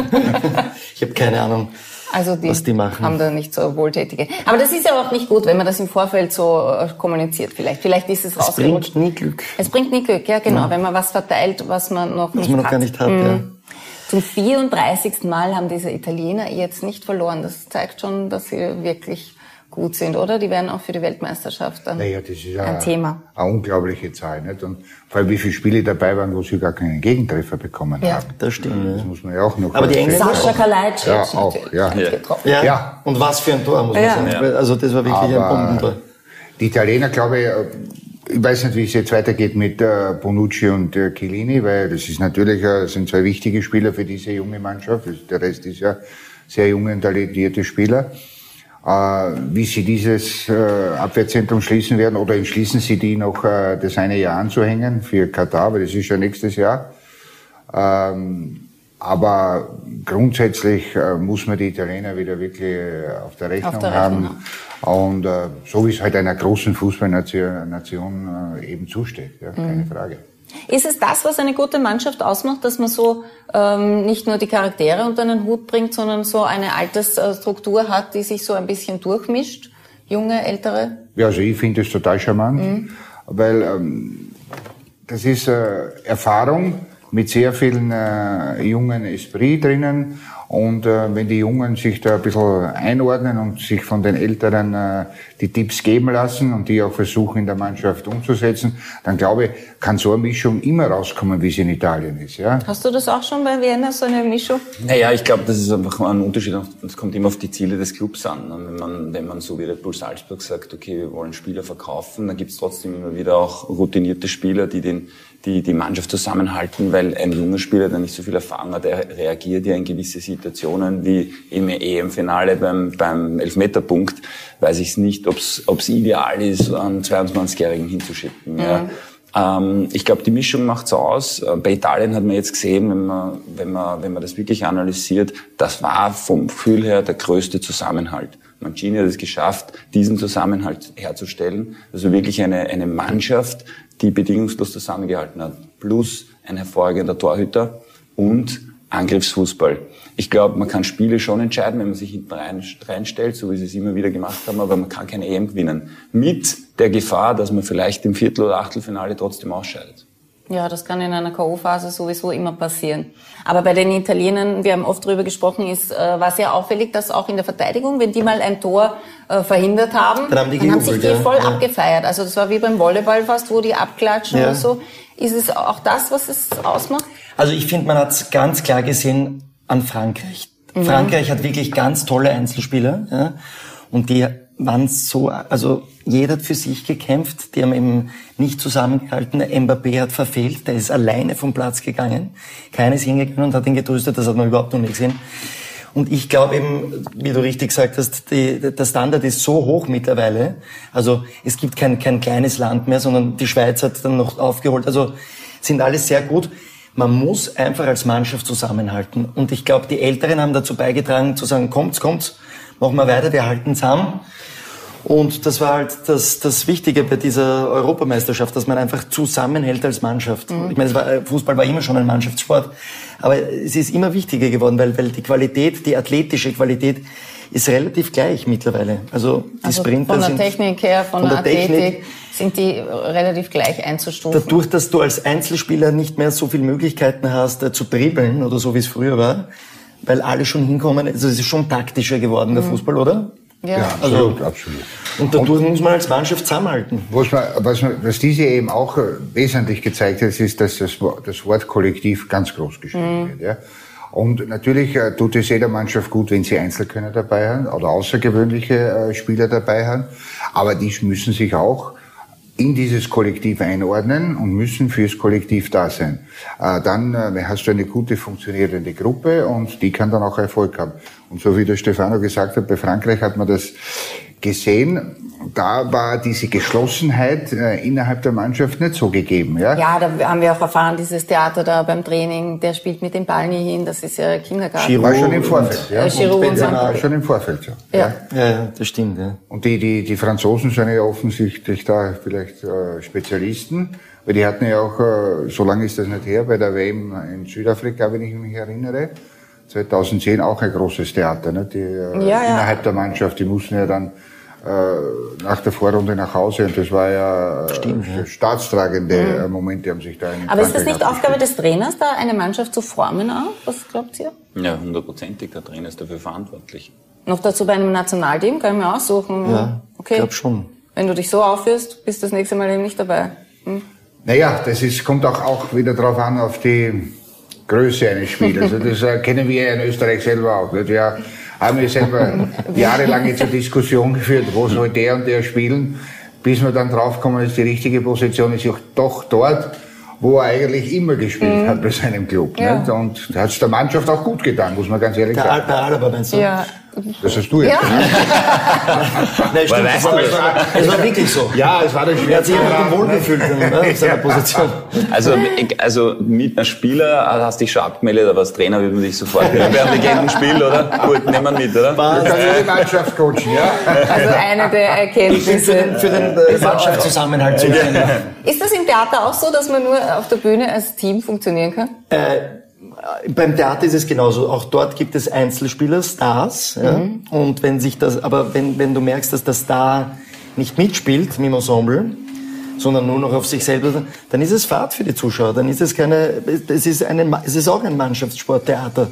ich habe keine Ahnung. Also die, was die machen. haben da nicht so wohltätige. Aber das ist ja auch nicht gut, wenn man das im Vorfeld so äh, kommuniziert. Vielleicht, vielleicht ist es rausgerutscht. Es bringt nie Glück. Es bringt nie Glück, ja genau. Ja. Wenn man was verteilt, was man noch was nicht man noch hat. gar nicht hat. Mhm. Ja. Zum 34. Mal haben diese Italiener jetzt nicht verloren. Das zeigt schon, dass sie wirklich gut sind, oder? Die werden auch für die Weltmeisterschaft dann naja, das ist ein eine, Thema. Eine unglaubliche Zahl, nicht? Und vor allem, wie viele Spiele dabei waren, wo sie gar keinen Gegentreffer bekommen Ja. haben. Das stimmt. Das muss man ja auch noch Aber die. Engländer- Sascha Kalajdzic Ja, auch, ja. Ja. Ja. Und was für ein Tor, muss man Ja. sagen. Also das war wirklich ein Bombentor. Aber die Italiener, glaube ich, äh, ich weiß nicht, wie es jetzt weitergeht mit äh, Bonucci und äh, Chiellini, weil das ist natürlich, äh, das sind zwei wichtige Spieler für diese junge Mannschaft. Der Rest ist ja sehr junge und talentierte Spieler. Äh, wie sie dieses äh, Abwehrzentrum schließen werden oder entschließen sie die noch äh, das eine Jahr anzuhängen für Katar, weil das ist ja nächstes Jahr. Ähm, aber grundsätzlich äh, muss man die Italiener wieder wirklich äh, auf der Rechnung, Auf der Rechnung haben. Und äh, so wie es halt einer großen Fußballnation Nation, eben zusteht, ja, keine Frage. Ist es das, was eine gute Mannschaft ausmacht, dass man so ähm, nicht nur die Charaktere unter einen Hut bringt, sondern so eine Altersstruktur hat, die sich so ein bisschen durchmischt? Junge, ältere? Ja, also ich finde es total charmant, weil ähm, das ist äh, Erfahrung mit sehr vielen äh, jungen Esprit drinnen. Und äh, wenn die Jungen sich da ein bisschen einordnen und sich von den Älteren äh, die Tipps geben lassen und die auch versuchen in der Mannschaft umzusetzen, dann glaube ich, kann so eine Mischung immer rauskommen, wie sie in Italien ist. Ja? Hast du das auch schon bei Vienna, so eine Mischung? Naja, ich glaube, das ist einfach ein Unterschied. Es kommt immer auf die Ziele des Clubs an. Und wenn man, wenn man so wie Red Bull Salzburg sagt, okay, wir wollen Spieler verkaufen, dann gibt es trotzdem immer wieder auch routinierte Spieler, die den, die, die Mannschaft zusammenhalten, weil ein junger Spieler, der nicht so viel Erfahrung hat, der reagiert ja in gewisse Situationen wie im EM-Finale beim, beim Elfmeterpunkt, weiß ich nicht, ob es ideal ist, einen 22-Jährigen hinzuschicken. Ja. Ähm, ich glaube, die Mischung macht's aus. Äh, Bei Italien hat man jetzt gesehen, wenn man, wenn man, wenn man das wirklich analysiert, das war vom Gefühl her der größte Zusammenhalt. Mancini hat es geschafft, diesen Zusammenhalt herzustellen. Also wirklich eine, eine Mannschaft, die bedingungslos zusammengehalten hat. Plus ein hervorragender Torhüter und Angriffsfußball. Ich glaube, man kann Spiele schon entscheiden, wenn man sich hinten rein, reinstellt, so wie sie es immer wieder gemacht haben, aber man kann keine EM gewinnen. Mit der Gefahr, dass man vielleicht im Viertel- oder Achtelfinale trotzdem ausscheidet. Ja, das kann in einer K.O.-Phase sowieso immer passieren. Aber bei den Italienern, wir haben oft darüber gesprochen, ist, äh, war sehr auffällig, dass auch in der Verteidigung, wenn die mal ein Tor äh, verhindert haben, Dann haben die sich gejubelt, die ja. voll Ja. abgefeiert. Also das war wie beim Volleyball fast, wo die abklatschen Ja. oder so. Ist es auch das, was es ausmacht? Also ich finde, man hat es ganz klar gesehen an Frankreich. Frankreich hat wirklich ganz tolle Einzelspieler. Ja? Und die waren so, also jeder hat für sich gekämpft. Die haben eben nicht zusammengehalten. Mbappé hat verfehlt. Der ist alleine vom Platz gegangen. Keiner ist hingegangen und hat ihn getröstet. Das hat man überhaupt noch nicht gesehen. Und ich glaube eben, wie du richtig gesagt hast, die, der Standard ist so hoch mittlerweile. Also es gibt kein, kein kleines Land mehr, sondern die Schweiz hat dann noch aufgeholt. Also sind alles sehr gut. Man muss einfach als Mannschaft zusammenhalten. Und ich glaube, die Älteren haben dazu beigetragen, zu sagen, kommt's, kommt's, machen wir weiter, wir halten zusammen. Und das war halt das, das Wichtige bei dieser Europameisterschaft, dass man einfach zusammenhält als Mannschaft. Ich meine, war, äh, Fußball war immer schon ein Mannschaftssport, aber es ist immer wichtiger geworden, weil, weil die Qualität, die athletische Qualität ist relativ gleich mittlerweile. Also die Also Sprinter von der sind Technik her, von, von der, der Technik. Athletik sind die relativ gleich einzustufen. dadurch, dass du als Einzelspieler nicht mehr so viele Möglichkeiten hast, äh, zu dribbeln oder so wie es früher war, weil alle schon hinkommen, also es ist schon taktischer geworden, der Fußball, oder? ja. Ja, absolut, absolut. Und dadurch muss man als Mannschaft zusammenhalten. Was, man, was, man, was diese eben auch äh, wesentlich gezeigt hat, ist, dass das, das Wort Kollektiv ganz groß geschrieben wird. Ja. Und natürlich äh, tut es jeder Mannschaft gut, wenn sie Einzelkönner dabei haben oder außergewöhnliche äh, Spieler dabei haben. Aber die müssen sich auch in dieses Kollektiv einordnen und müssen fürs Kollektiv da sein. Äh, dann äh, hast du eine gute funktionierende Gruppe und die kann dann auch Erfolg haben. Und so wie der Stefano gesagt hat, bei Frankreich hat man das gesehen. Da war diese Geschlossenheit äh, innerhalb der Mannschaft nicht so gegeben. Ja? Ja, da haben wir auch erfahren, dieses Theater da beim Training, der spielt mit dem Ball nie hin, das ist ja Kindergarten. Giroud War schon im Vorfeld. Ja? Äh, Giroud und Benzema. War schon im Vorfeld so. Ja. Ja, ja, das stimmt, ja. Und die, die, die Franzosen sind ja offensichtlich da vielleicht äh, Spezialisten, weil die hatten ja auch, äh, so lange ist das nicht her, bei der WM in Südafrika, wenn ich mich erinnere, 2010 auch ein großes Theater. Ne? Die, äh, Ja, ja. Innerhalb der Mannschaft, die mussten ja dann nach der Vorrunde nach Hause und das war ja äh, Stimmt, staatstragende äh, Momente haben sich da Aber ist das nicht Aufgabe des Trainers, da eine Mannschaft zu formen auch? Was glaubt ihr? Ja, hundertprozentig. Der Trainer ist dafür verantwortlich. Noch dazu bei einem Nationalteam, kann ich mir aussuchen. Ja, okay. glaub schon. Wenn du dich so aufführst, bist du das nächste Mal eben nicht dabei. Hm? Naja, das ist, kommt auch, auch wieder drauf an, auf die Größe eines Spielers. Also das äh, kennen wir ja in Österreich selber auch. Nicht? Wir haben ja selber jahrelang jetzt eine Diskussion geführt, wo soll der und der spielen, bis wir dann draufkommen, ist die richtige Position ist auch doch dort, wo er eigentlich immer gespielt hat bei seinem Club. Ja. Und da hat es der Mannschaft auch gut getan, muss man ganz ehrlich Der sagen. Bei Alaba meinst du? Ja. Das hast du jetzt Ja. gesagt. Nein, stimmt, weißt das, war, du, das, war, das war wirklich so. Ja, es war der Er hat sich einfach wohlgefühlt in, ne, in seiner Position. Also, also mit einem Spieler hast dich schon abgemeldet, aber als Trainer würde man dich sofort wieder während Legenden spielen, oder? Gut, nehmen wir mit, oder? Ich kann jede Mannschaft coachen, ja? Also eine der Erkenntnisse. Für den, für den äh, Mannschaftszusammenhalt zu sein. Ist das im Theater auch so, dass man nur auf der Bühne als Team funktionieren kann? Äh, beim Theater ist es genauso. Auch dort gibt es Einzelspieler, Stars. Ja? Und wenn sich das, aber wenn, wenn du merkst, dass der Star nicht mitspielt mit dem Ensemble, sondern nur noch auf sich selber, dann ist es Fahrt für die Zuschauer. Dann ist es keine, es ist eine, es ist auch ein Mannschaftssporttheater.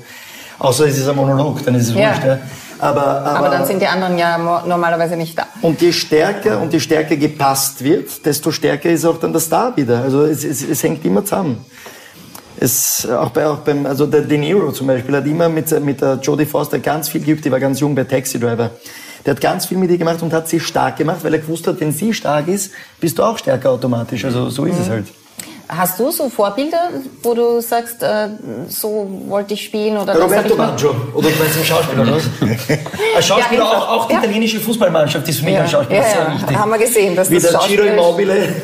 Außer es ist ein Monolog, dann ist es Ja. wurscht. Ja? Aber, aber, Aber dann sind die anderen ja normalerweise nicht da. und je stärker und je stärker gepasst wird, desto stärker ist auch dann der Star wieder. Also es, es, es hängt immer zusammen. Es, auch, bei, auch beim, also der De Niro zum Beispiel hat immer mit, mit der Jodie Foster ganz viel geübt, die war ganz jung bei Taxi Driver. Der hat ganz viel mit ihr gemacht und hat sie stark gemacht, weil er gewusst hat, wenn sie stark ist, bist du auch stärker automatisch. Also so ist es halt. Hast du so Vorbilder, wo du sagst, äh, so wollte ich spielen oder Roberto Baggio. Oder du meinst ein Schauspieler, oder was? Ein Schauspieler, Ja, auch, auch die ja. italienische Fußballmannschaft ist für mich Ja, ein Schauspieler ja, sehr ja. wichtig. Haben wir gesehen, dass Wie das der Schauspiel- Immobile,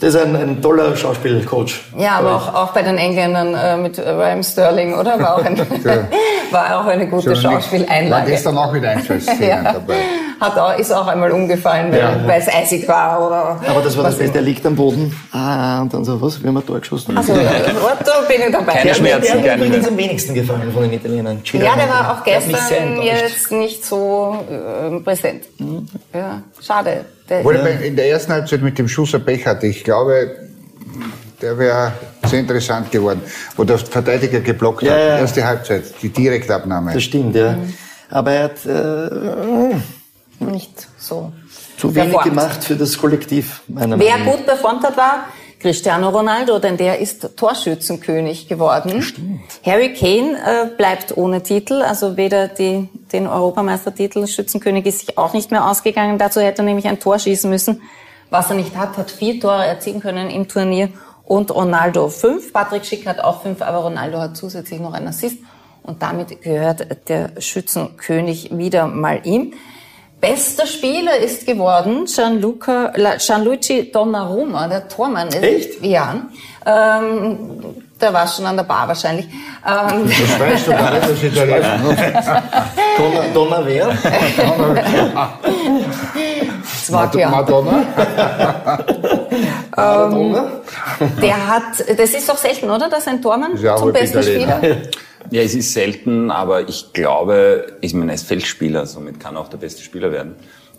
das ist ein, ein toller Schauspielcoach. Ja, aber auch, auch bei den Engländern äh, mit Raheem Sterling, oder? War auch, ein, war auch eine gute So, War Schauspieleinlage. gestern auch wieder ein, Szenen Ja. dabei. Hat auch, ist auch einmal umgefallen, weil, weil es eisig war. Oder Aber das war das Beste, der liegt am Boden. Ah, und dann so, was, wir haben ein Tor geschossen. Also, da bin ich dabei. Keine der, Schmerzen, der hat übrigens am wenigsten gefallen von den Italienern. Ciro Ja, der war auch gestern jetzt nicht so äh, präsent. Ja, schade. Der, er bei- in der ersten Halbzeit mit dem Schuss ein Pech hatte. Ich glaube, der wäre sehr interessant geworden, wo der Verteidiger geblockt Ja, hat. ja. Erste Halbzeit, die Direktabnahme. Das stimmt, ja. Aber er hat äh, nicht so. zu wenig performt. gemacht für das Kollektiv, meiner Wer Meinung nach. gut performt hat, war Cristiano Ronaldo, denn der ist Torschützenkönig geworden. Harry Kane äh, bleibt ohne Titel, also weder die, den Europameistertitel, Schützenkönig ist sich auch nicht mehr ausgegangen. Dazu hätte er nämlich ein Tor schießen müssen. Was er nicht hat, hat vier Tore erzielen können im Turnier und Ronaldo fünf. Patrick Schick hat auch fünf, aber Ronaldo hat zusätzlich noch einen Assist. Und damit gehört der Schützenkönig wieder mal ihm. Bester Spieler ist geworden Gianluca, Gianluigi Donnarumma, der Tormann. Ist, Echt? Ja. Ähm, der war schon an der Bar wahrscheinlich. Ähm, Das weißt du gar nicht, das ist Italiener. Donna, Donna wer? war klar. Madonna? Donna? Der hat, das ist doch selten, oder? Dass ein Tormann ja zum besten Italiener. Spieler. Ja, es ist selten, aber ich glaube, ich meine, er ist Feldspieler, somit kann er auch der beste Spieler werden.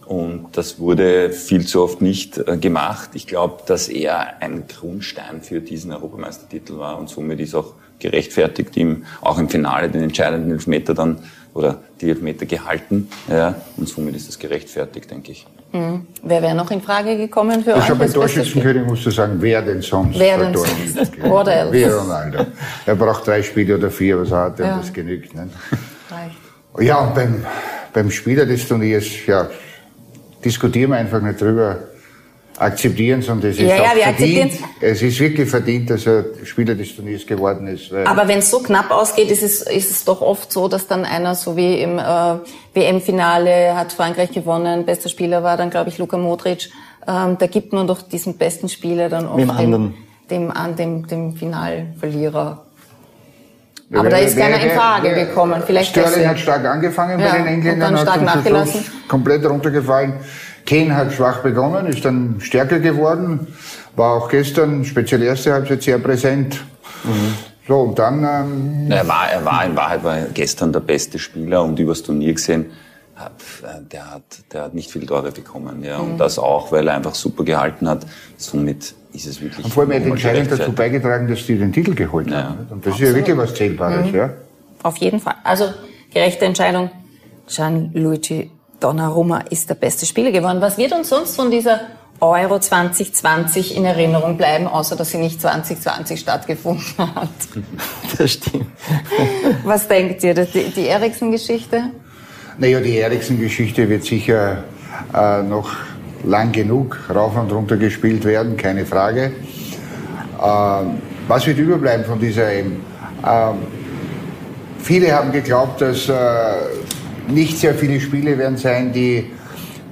Und das wurde viel zu oft nicht äh, gemacht. Ich glaube, dass er ein Grundstein für diesen Europameistertitel war und somit ist auch gerechtfertigt, ihm auch im Finale den entscheidenden Elfmeter dann oder die Elfmeter gehalten. Ja, und somit ist das gerechtfertigt, denke ich. Wer wäre noch in Frage gekommen für Ich euch? glaube, beim als bester Spieler? Torschützenkönig musst du sagen, wer denn sonst? Wer denn sonst? Oder. Wie Ronaldo. Er braucht drei Spiele oder vier, was er hat, Ja. und das genügt. Nicht? Reicht. Ja, und beim, beim Spieler des Turniers, ja, diskutieren wir einfach nicht drüber, akzeptieren es und es ist Ja, ja, wir verdient. Es ist wirklich verdient, dass er Spieler des Turniers geworden ist. Weil Aber wenn es so knapp ausgeht, ist es, ist es doch oft so, dass dann einer, so wie im äh, WM-Finale hat Frankreich gewonnen, bester Spieler war dann, glaube ich, Luka Modric. Ähm, da gibt man doch diesen besten Spieler dann oft Dem dem, anderen. dem, an dem, dem Finalverlierer. Aber da wer- ist keiner in Frage wer- gekommen. Vielleicht Sterling hat stark angefangen Ja, bei den Engländern, und dann stark nachgelassen. komplett runtergefallen. Kane hat schwach begonnen, ist dann stärker geworden, war auch gestern, speziell erste Halbzeit, sehr präsent. Mhm. So, und dann, ähm, Er war, er war in Wahrheit war er gestern der beste Spieler und übers Turnier gesehen äh, der hat, der hat nicht viel Tore bekommen, ja. Und das auch, weil er einfach super gehalten hat. Somit ist es wirklich. Und vor allem er hat entscheidend dazu beigetragen, dass die den Titel geholt Ja. haben. Und das ist ja wirklich was Zählbares, ja. Auf jeden Fall. Also gerechte Entscheidung. Gianluigi Donnarumma ist der beste Spieler geworden. Was wird uns sonst von dieser Euro 2020 in Erinnerung bleiben, außer dass sie nicht 2020 stattgefunden hat? Das stimmt. Was denkt ihr? Die, die Eriksen-Geschichte? Naja, die Eriksen-Geschichte wird sicher äh, noch lang genug rauf und runter gespielt werden, keine Frage. Ähm, was wird überbleiben von dieser EM? Ähm, viele haben geglaubt, dass äh, nicht sehr viele Spiele werden sein, die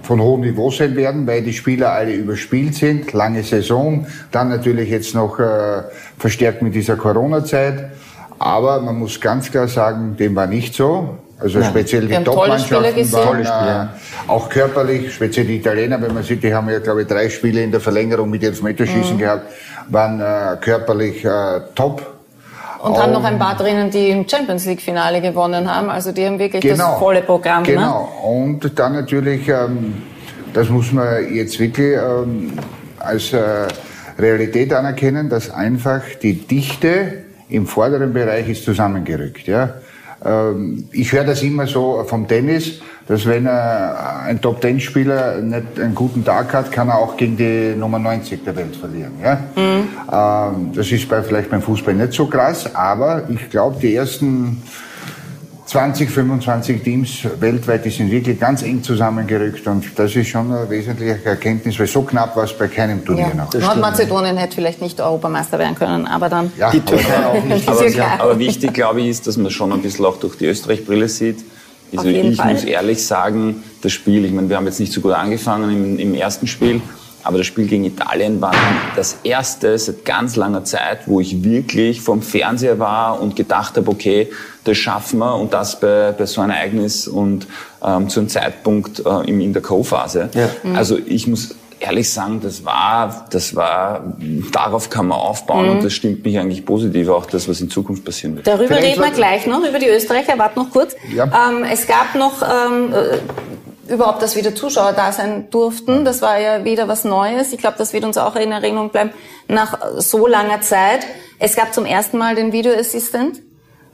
von hohem Niveau sein werden, weil die Spieler alle überspielt sind, lange Saison, dann natürlich jetzt noch äh, verstärkt mit dieser Corona-Zeit. Aber man muss ganz klar sagen, dem war nicht so. Also speziell die Top-Mannschaften waren äh, auch körperlich, speziell die Italiener, wenn man sieht, die haben ja glaube ich drei Spiele in der Verlängerung mit Elfmeterschießen Mhm. gehabt, waren äh, körperlich äh, top. Und haben noch ein paar drinnen, die im Champions League-Finale gewonnen haben. Also die haben wirklich das volle Programm. Ne? Genau. Und dann natürlich, ähm, das muss man jetzt wirklich ähm, als äh, Realität anerkennen, dass einfach die Dichte im vorderen Bereich ist zusammengerückt. Ja? Ähm, ich höre das immer so vom Tennis, dass wenn ein Top-Ten-Spieler nicht einen guten Tag hat, kann er auch gegen die Nummer 90 der Welt verlieren. Ja? Ähm, das ist bei, vielleicht beim Fußball nicht so krass, aber ich glaube, die ersten 20, 25 Teams weltweit, die sind wirklich ganz eng zusammengerückt und das ist schon eine wesentliche Erkenntnis, weil so knapp war es bei keinem Turnier Ja. noch. Nordmazedonien hätte vielleicht nicht Europameister werden können, aber dann Ja, Die Türkei auch nicht. Aber, Türkei. aber wichtig, glaube ich, ist, dass man schon ein bisschen auch durch die Österreich-Brille sieht. Auf Also jeden ich Fall. muss ehrlich sagen, das Spiel, ich meine, wir haben jetzt nicht so gut angefangen im, im ersten Spiel, aber das Spiel gegen Italien war das erste seit ganz langer Zeit, wo ich wirklich vom Fernseher war und gedacht habe, okay, das schaffen wir und das bei, bei so einem Ereignis und ähm, zu einem Zeitpunkt äh, in, in der Co-Phase. Ja. Also ich muss ehrlich sagen, das war, das war, darauf kann man aufbauen und das stimmt mich eigentlich positiv, auch das, was in Zukunft passieren wird. Darüber Vielleicht reden wir gleich noch, über die Österreicher. Warte noch kurz. Ja. Ähm, es gab noch ähm, äh, überhaupt, dass wieder Zuschauer da sein durften. Das war ja wieder was Neues. Ich glaube, das wird uns auch in Erinnerung bleiben nach so langer Zeit. Es gab zum ersten Mal den Video Assistant.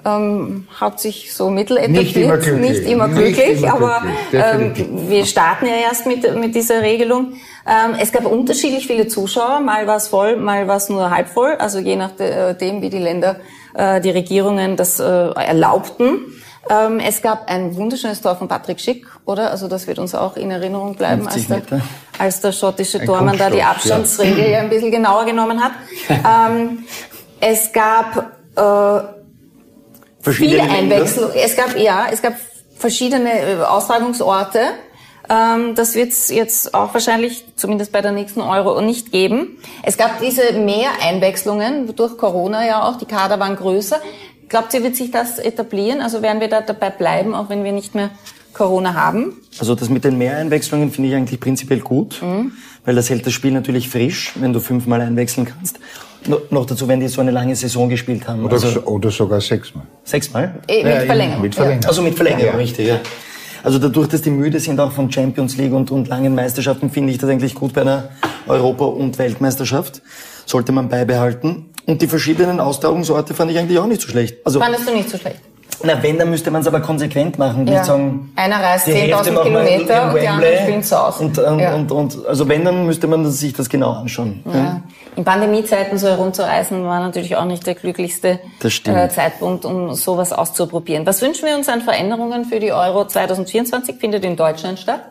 Ähm, hat sich so mittel etabliert. Nicht immer glücklich. Nicht immer Nicht glücklich, immer aber glücklich, ähm, wir starten ja erst mit, mit dieser Regelung. Ähm, es gab unterschiedlich viele Zuschauer. Mal war es voll, mal war es nur halb voll. Also je nachdem, wie die Länder, äh, die Regierungen das äh, erlaubten. Ähm, es gab ein wunderschönes Tor von Patrick Schick, oder? Also das wird uns auch in Erinnerung bleiben, als 50 der, Meter. als der schottische Ein Tormann da die Kunststoff, ja. Abstandsregel ein bisschen genauer genommen hat. ähm, es gab äh, viele Länder. Einwechslung. Es gab ja, es gab verschiedene äh, Austragungsorte. Ähm, das wird es jetzt auch wahrscheinlich, zumindest bei der nächsten Euro, nicht geben. Es gab diese mehr Einwechslungen durch Corona ja auch. Die Kader waren größer. Glaubt ihr, wird sich das etablieren? Also werden wir da dabei bleiben, auch wenn wir nicht mehr Corona haben? Also das mit den Mehreinwechslungen finde ich eigentlich prinzipiell gut, weil das hält das Spiel natürlich frisch, wenn du fünfmal einwechseln kannst. No, noch dazu, wenn die so eine lange Saison gespielt haben. Oder, also so- oder sogar sechsmal. sechsmal? Eh, mit Verlängerung. Mit Verlängerung. Also mit Verlängerung, Ja. richtig, ja. Also dadurch, dass die müde sind auch von Champions League und, und langen Meisterschaften, finde ich das eigentlich gut bei einer Europa- und Weltmeisterschaft. Sollte man beibehalten. Und die verschiedenen Austragungsorte fand ich eigentlich auch nicht so schlecht. Also, Fandest du nicht so schlecht? na wenn, dann müsste man es aber konsequent machen. Ja. Nicht sagen, Einer reist die Hälfte 10.000 machen wir in- Kilometer und die anderen Wembley. spielen zu Hause. Und, ähm, Ja. und, und, also wenn, dann müsste man sich das genau anschauen. Ja. In Pandemiezeiten so herumzureisen war natürlich auch nicht der glücklichste äh, Zeitpunkt, um sowas auszuprobieren. Was wünschen wir uns an Veränderungen für die Euro 2024? Findet in Deutschland statt?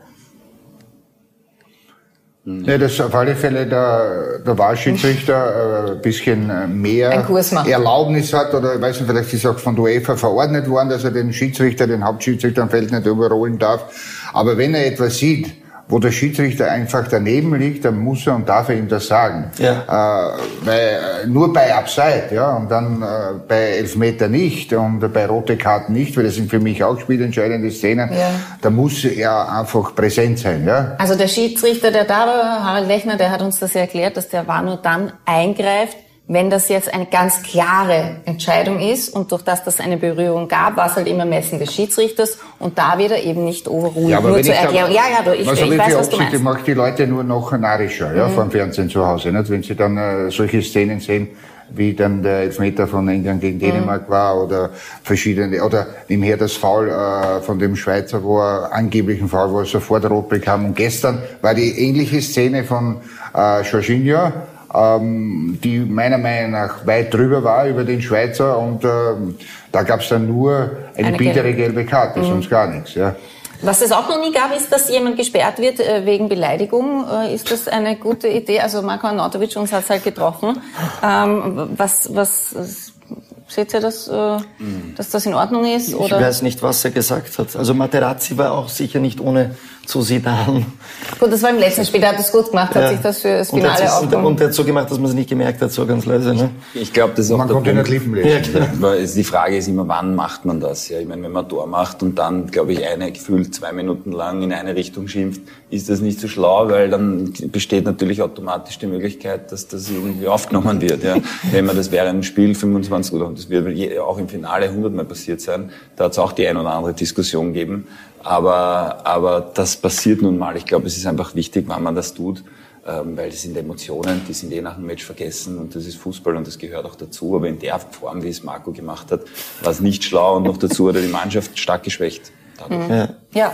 Ja, dass auf alle Fälle der, der Wahlschiedsrichter äh, ein bisschen mehr Ein. Erlaubnis hat oder ich weiß nicht, vielleicht ist auch von der UEFA verordnet worden, dass er den Schiedsrichter, den Hauptschiedsrichter am Feld nicht überrollen darf. Aber wenn er etwas sieht, wo der Schiedsrichter einfach daneben liegt, dann muss er und darf er ihm das sagen. Ja. Äh, weil, äh, nur bei Upside, ja, und dann äh, bei Elfmeter nicht und bei rote Karten nicht, weil das sind für mich auch spielentscheidende Szenen. Ja. Da muss er einfach präsent sein, ja. Also der Schiedsrichter, der da war, Harald Lechner, der hat uns das ja erklärt, dass der war nur dann eingreift, wenn das jetzt eine ganz klare Entscheidung ist und durch das, dass es eine Berührung gab, war es halt immer Messen des Schiedsrichters und da wird er eben nicht overruled. Ja, aber nur wenn zur ich da- Erklärung. Ja, ja, du, ich, also ich wie weiß, was du meinst. macht die Leute nur noch narrischer, ja, vom Fernsehen zu Hause, nicht? Wenn sie dann äh, solche Szenen sehen, wie dann der Elfmeter von England gegen Dänemark war oder verschiedene, oder nebenher das Foul äh, von dem Schweizer, wo er angeblich ein Foul, wo er sofort rot bekam. Und gestern war die ähnliche Szene von äh, Jorginho, ähm, die meiner Meinung nach weit drüber war über den Schweizer und ähm, da gab es dann nur eine, Eine bittere gelbe. gelbe Karte, sonst gar nichts. Ja. Was es auch noch nie gab, ist, dass jemand gesperrt wird äh, wegen Beleidigung. Äh, ist das eine gute Idee? Also Marko Arnautovic uns hat's halt getroffen. Ähm, was, was, seht ihr das, äh, dass das in Ordnung ist? Ich Oder? weiß nicht, was er gesagt hat. Also Materazzi war auch sicher nicht ohne zu Zidane. Gut, das war im letzten Spiel, der hat das gut gemacht, hat sich das für das und, er Finale hat, auch und, und er hat so gemacht, dass man es nicht gemerkt hat, so ganz leise. Ne? Ich glaube, das ist auch Man der konnte Punkt. nicht Lippen lesen. Weil es- die Frage ist immer, wann macht man das? Ja, ich meine, wenn man ein Tor macht und dann, glaube ich, eine gefühlt zwei Minuten lang in eine Richtung schimpft, ist das nicht so schlau, weil dann besteht natürlich automatisch die Möglichkeit, dass das irgendwie aufgenommen wird. Ja. Wenn man das während dem Spiel 25 oder das wird auch im Finale 100 Mal passiert sein, da hat es auch die ein oder andere Diskussion gegeben. Aber, aber das passiert nun mal. Ich glaube, es ist einfach wichtig, wann man das tut ähm, weil das sind Emotionen, die sind eh nach dem Match vergessen und das ist Fußball und das gehört auch dazu. Aber in der Form, wie es Marco gemacht hat, war es nicht schlau und noch dazu hat er die Mannschaft stark geschwächt. Dadurch. Ja.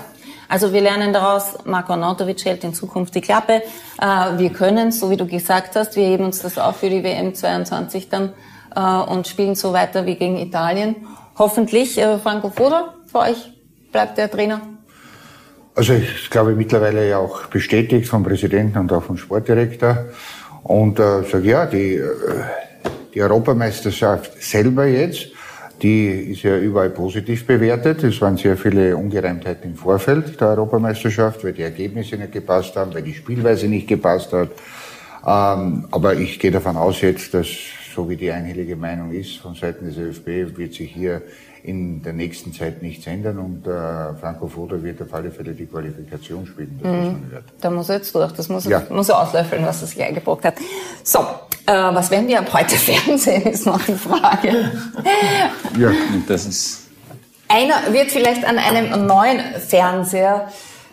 Also wir lernen daraus, Marko Arnautovic hält in Zukunft die Klappe. Äh, wir können, so wie du gesagt hast, wir heben uns das auf für die WM 22 dann äh, und spielen so weiter wie gegen Italien. Hoffentlich, äh, Franco Foda, für euch bleibt der Trainer. Also ich glaube mittlerweile ja auch bestätigt vom Präsidenten und auch vom Sportdirektor. Und äh, sage ja, die, äh, die Europameisterschaft selber jetzt, die ist ja überall positiv bewertet. Es waren sehr viele Ungereimtheiten im Vorfeld der Europameisterschaft, weil die Ergebnisse nicht gepasst haben, weil die Spielweise nicht gepasst hat. Ähm, aber ich gehe davon aus jetzt, dass so wie die einhellige Meinung ist von Seiten des ÖFB, wird sich hier in der nächsten Zeit nichts ändern und äh, Franco Foda wird auf alle Fälle die Qualifikation spielen, das was man hört. Da muss er jetzt durch. Das muss er, Ja. muss er auslöffeln, was er sich eingebrockt hat. So, äh, was werden wir ab heute fernsehen, ist noch die Frage. Ja, Und das ist Einer wird vielleicht an einem neuen Fernseher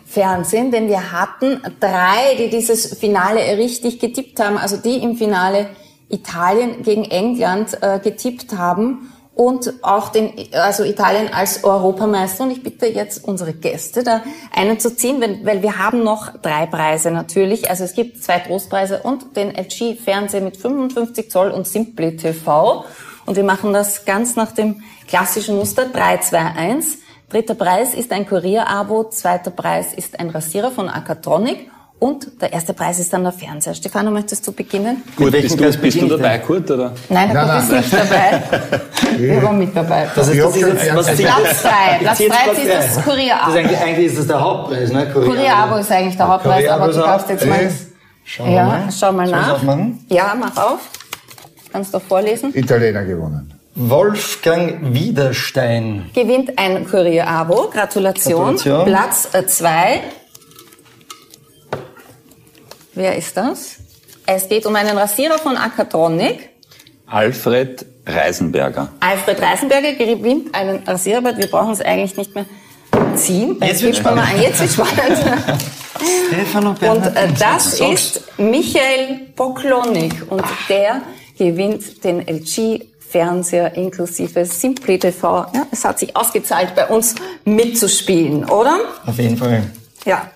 Fernsehen, denn wir hatten drei, die dieses Finale richtig getippt haben, also die im Finale Italien gegen England äh, getippt haben und auch den, also Italien als Europameister. Und ich bitte jetzt unsere Gäste da einen zu ziehen, weil, weil wir haben noch drei Preise natürlich. Also es gibt zwei Trostpreise und den LG Fernseher mit 55 Zoll und Simply TV. Und wir machen das ganz nach dem klassischen Muster 3, 2, 1. Dritter Preis ist ein Kurier-Abo, zweiter Preis ist ein Rasierer von Akatronic und der erste Preis ist dann der Fernseher. Stefano, möchtest du beginnen? Gut, bist du, Preis bist du dabei, Kurt, oder? Nein, der Kurt ist nicht dabei. Wir waren mit dabei. Das Ich das ist jetzt, was Platz jetzt? drei. Platz Jetzt drei Platz ist das. Kurier-Abo. Das ist eigentlich, eigentlich ist das der Hauptpreis, ne? Kurier-Abo ist eigentlich der Hauptpreis, Kurier-Abo aber ist du darfst jetzt mal... Wir Ja, mal. schau mal nach. Ja, mach auf. Kannst du vorlesen. Italiener gewonnen. Wolfgang Wiederstein. Gewinnt ein Kurier-Abo. Gratulation. Gratulation. Platz äh, zwei. Wer ist das? Es geht um einen Rasierer von Akatronic. Alfred Reisenberger. Alfred Reisenberger gewinnt einen Rasierer. Wir brauchen es eigentlich nicht mehr ziehen. Jetzt wird's Gib mal. Jetzt wird spannend. Stefano Und Bernhard. äh, das ist Michael Poklonik und der gewinnt den LG Fernseher inklusive Simply TV. Ja, es hat sich ausgezahlt, bei uns mitzuspielen, oder? Auf jeden Fall. Ja.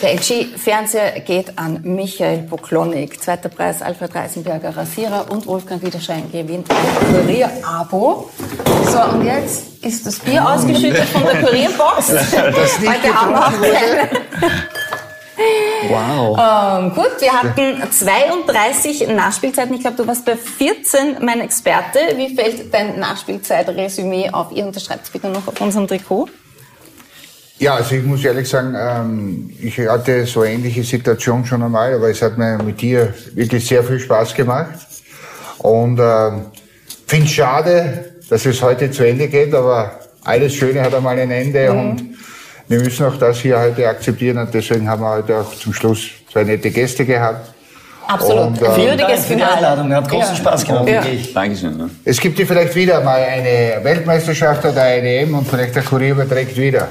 Der LG-Fernseher geht an Michael Poklonik. Zweiter Preis Alfred Reisenberger Rasierer und Wolfgang Wiederschein gewinnt ein Kurier-Abo. So, und jetzt ist das Bier ausgeschüttet von der Kurierbox. Auch keine. Wow. Ähm, gut, wir hatten 32 Nachspielzeiten. Ich glaube, du warst bei 14, mein Experte. Wie fällt dein Nachspielzeitresümee auf? Ihr unterschreibt es bitte noch auf unserem Trikot. Ja, also ich muss ehrlich sagen, ähm, ich hatte so eine ähnliche Situation schon einmal, aber es hat mir mit dir wirklich sehr viel Spaß gemacht. Und ähm, finde es schade, dass es heute zu Ende geht, aber alles Schöne hat einmal ein Ende und wir müssen auch das hier heute akzeptieren und deswegen haben wir heute auch zum Schluss zwei nette Gäste gehabt. Absolut. Und, äh, Würdiges Danke für die Finale. Einladung. Hat großen Ja. Spaß gemacht. Ja. wirklich. Dankeschön. Ne? Es gibt ja vielleicht wieder mal eine Weltmeisterschaft oder eine EM und vielleicht der Kurier überträgt wieder.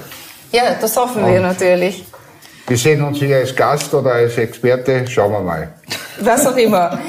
Ja, das hoffen wir natürlich. Wir sehen uns hier als Gast oder als Experte. Schauen wir mal. Was auch immer.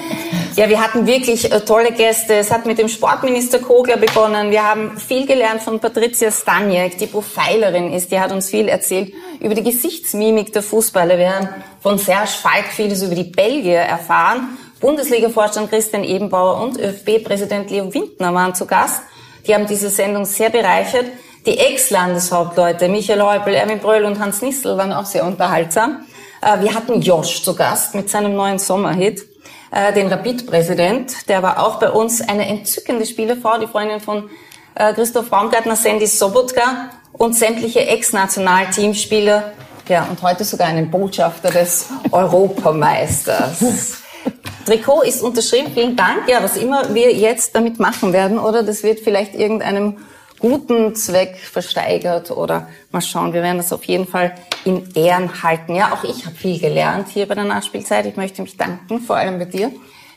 Ja, wir hatten wirklich äh, tolle Gäste. Es hat mit dem Sportminister Kogler begonnen. Wir haben viel gelernt von Patricia Staniek, die Profilerin ist. Die hat uns viel erzählt über die Gesichtsmimik der Fußballer. Wir haben von Serge Falk vieles über die Belgier erfahren. Bundesliga-Vorstand Christian Ebenbauer und ÖFB-Präsident Leo Windner waren zu Gast. Die haben diese Sendung sehr bereichert. Die Ex-Landeshauptleute Michael Häupl, Erwin Bröll und Hans Nissel waren auch sehr unterhaltsam. Äh, Wir hatten Josh zu Gast mit seinem neuen Sommerhit, äh, den Rapid-Präsident. Der war auch bei uns eine entzückende Spielerfrau, die Freundin von äh, Christoph Baumgartner, Sandy Sobotka und sämtliche Ex-Nationalteamspieler. Ja, und heute sogar einen Botschafter des Europameisters. Trikot ist unterschrieben, vielen Dank. Ja, was immer wir jetzt damit machen werden, oder das wird vielleicht irgendeinem guten Zweck versteigert oder mal schauen, wir werden das auf jeden Fall in Ehren halten. Ja, auch ich habe viel gelernt hier bei der Nachspielzeit. Ich möchte mich danken, vor allem bei dir.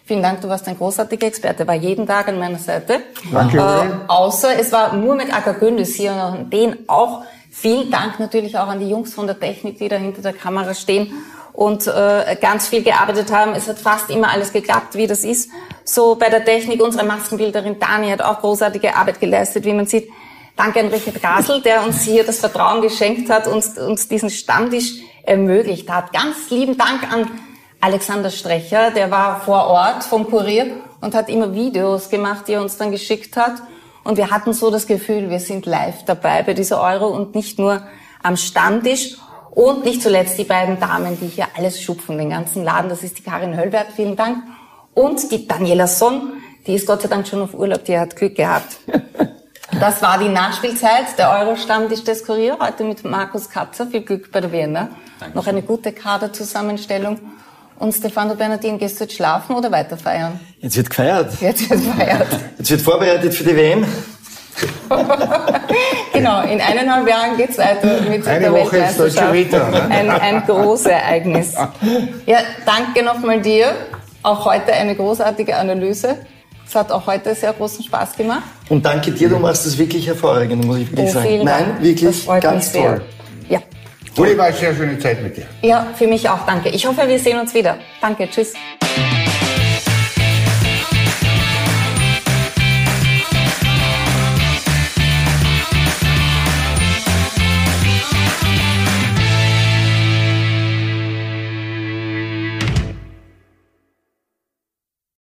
Vielen Dank, du warst ein großartiger Experte, war jeden Tag an meiner Seite. Danke, Äh, außer es war nur mit Akagündis hier und an den auch. Vielen Dank natürlich auch an die Jungs von der Technik, die da hinter der Kamera stehen und äh, ganz viel gearbeitet haben. Es hat fast immer alles geklappt, wie das ist. So bei der Technik, unsere Maskenbilderin Dani hat auch großartige Arbeit geleistet, wie man sieht. Danke an Richard Gasel, der uns hier das Vertrauen geschenkt hat und uns diesen Stammtisch ermöglicht hat. Ganz lieben Dank an Alexander Strecher, der war vor Ort vom Kurier und hat immer Videos gemacht, die er uns dann geschickt hat. Und wir hatten so das Gefühl, wir sind live dabei bei dieser Euro und nicht nur am Stammtisch. Und nicht zuletzt die beiden Damen, die hier alles schupfen, den ganzen Laden. Das ist die Karin Höllberg, vielen Dank. Und die Daniela Son, die ist Gott sei Dank schon auf Urlaub, die hat Glück gehabt. Das war die Nachspielzeit, der Euro-Stammtisch des Kurier, heute mit Markus Katzer. Viel Glück bei der Vienna. Noch eine gute Kaderzusammenstellung. Und Stefano Bernardin, gehst du jetzt schlafen oder weiter feiern? Jetzt wird gefeiert. Jetzt wird feiert. Jetzt wird vorbereitet für die WM. genau, in eineinhalb Jahren geht's weiter mit Eine der Woche ist Weltmeisterschaft. Deutsche Vita, ne? Ein, ein großes Ereignis. Ja, danke nochmal dir. Auch heute eine großartige Analyse. Es hat auch heute sehr großen Spaß gemacht. Und danke dir, du machst das wirklich hervorragend, muss ich wirklich Oh, sagen. Nein, Dank. wirklich das freut ganz mich sehr. toll. Ja. Uli, war eine sehr schöne Zeit mit dir. ja, für mich auch danke. Ich hoffe, wir sehen uns wieder. Danke, tschüss.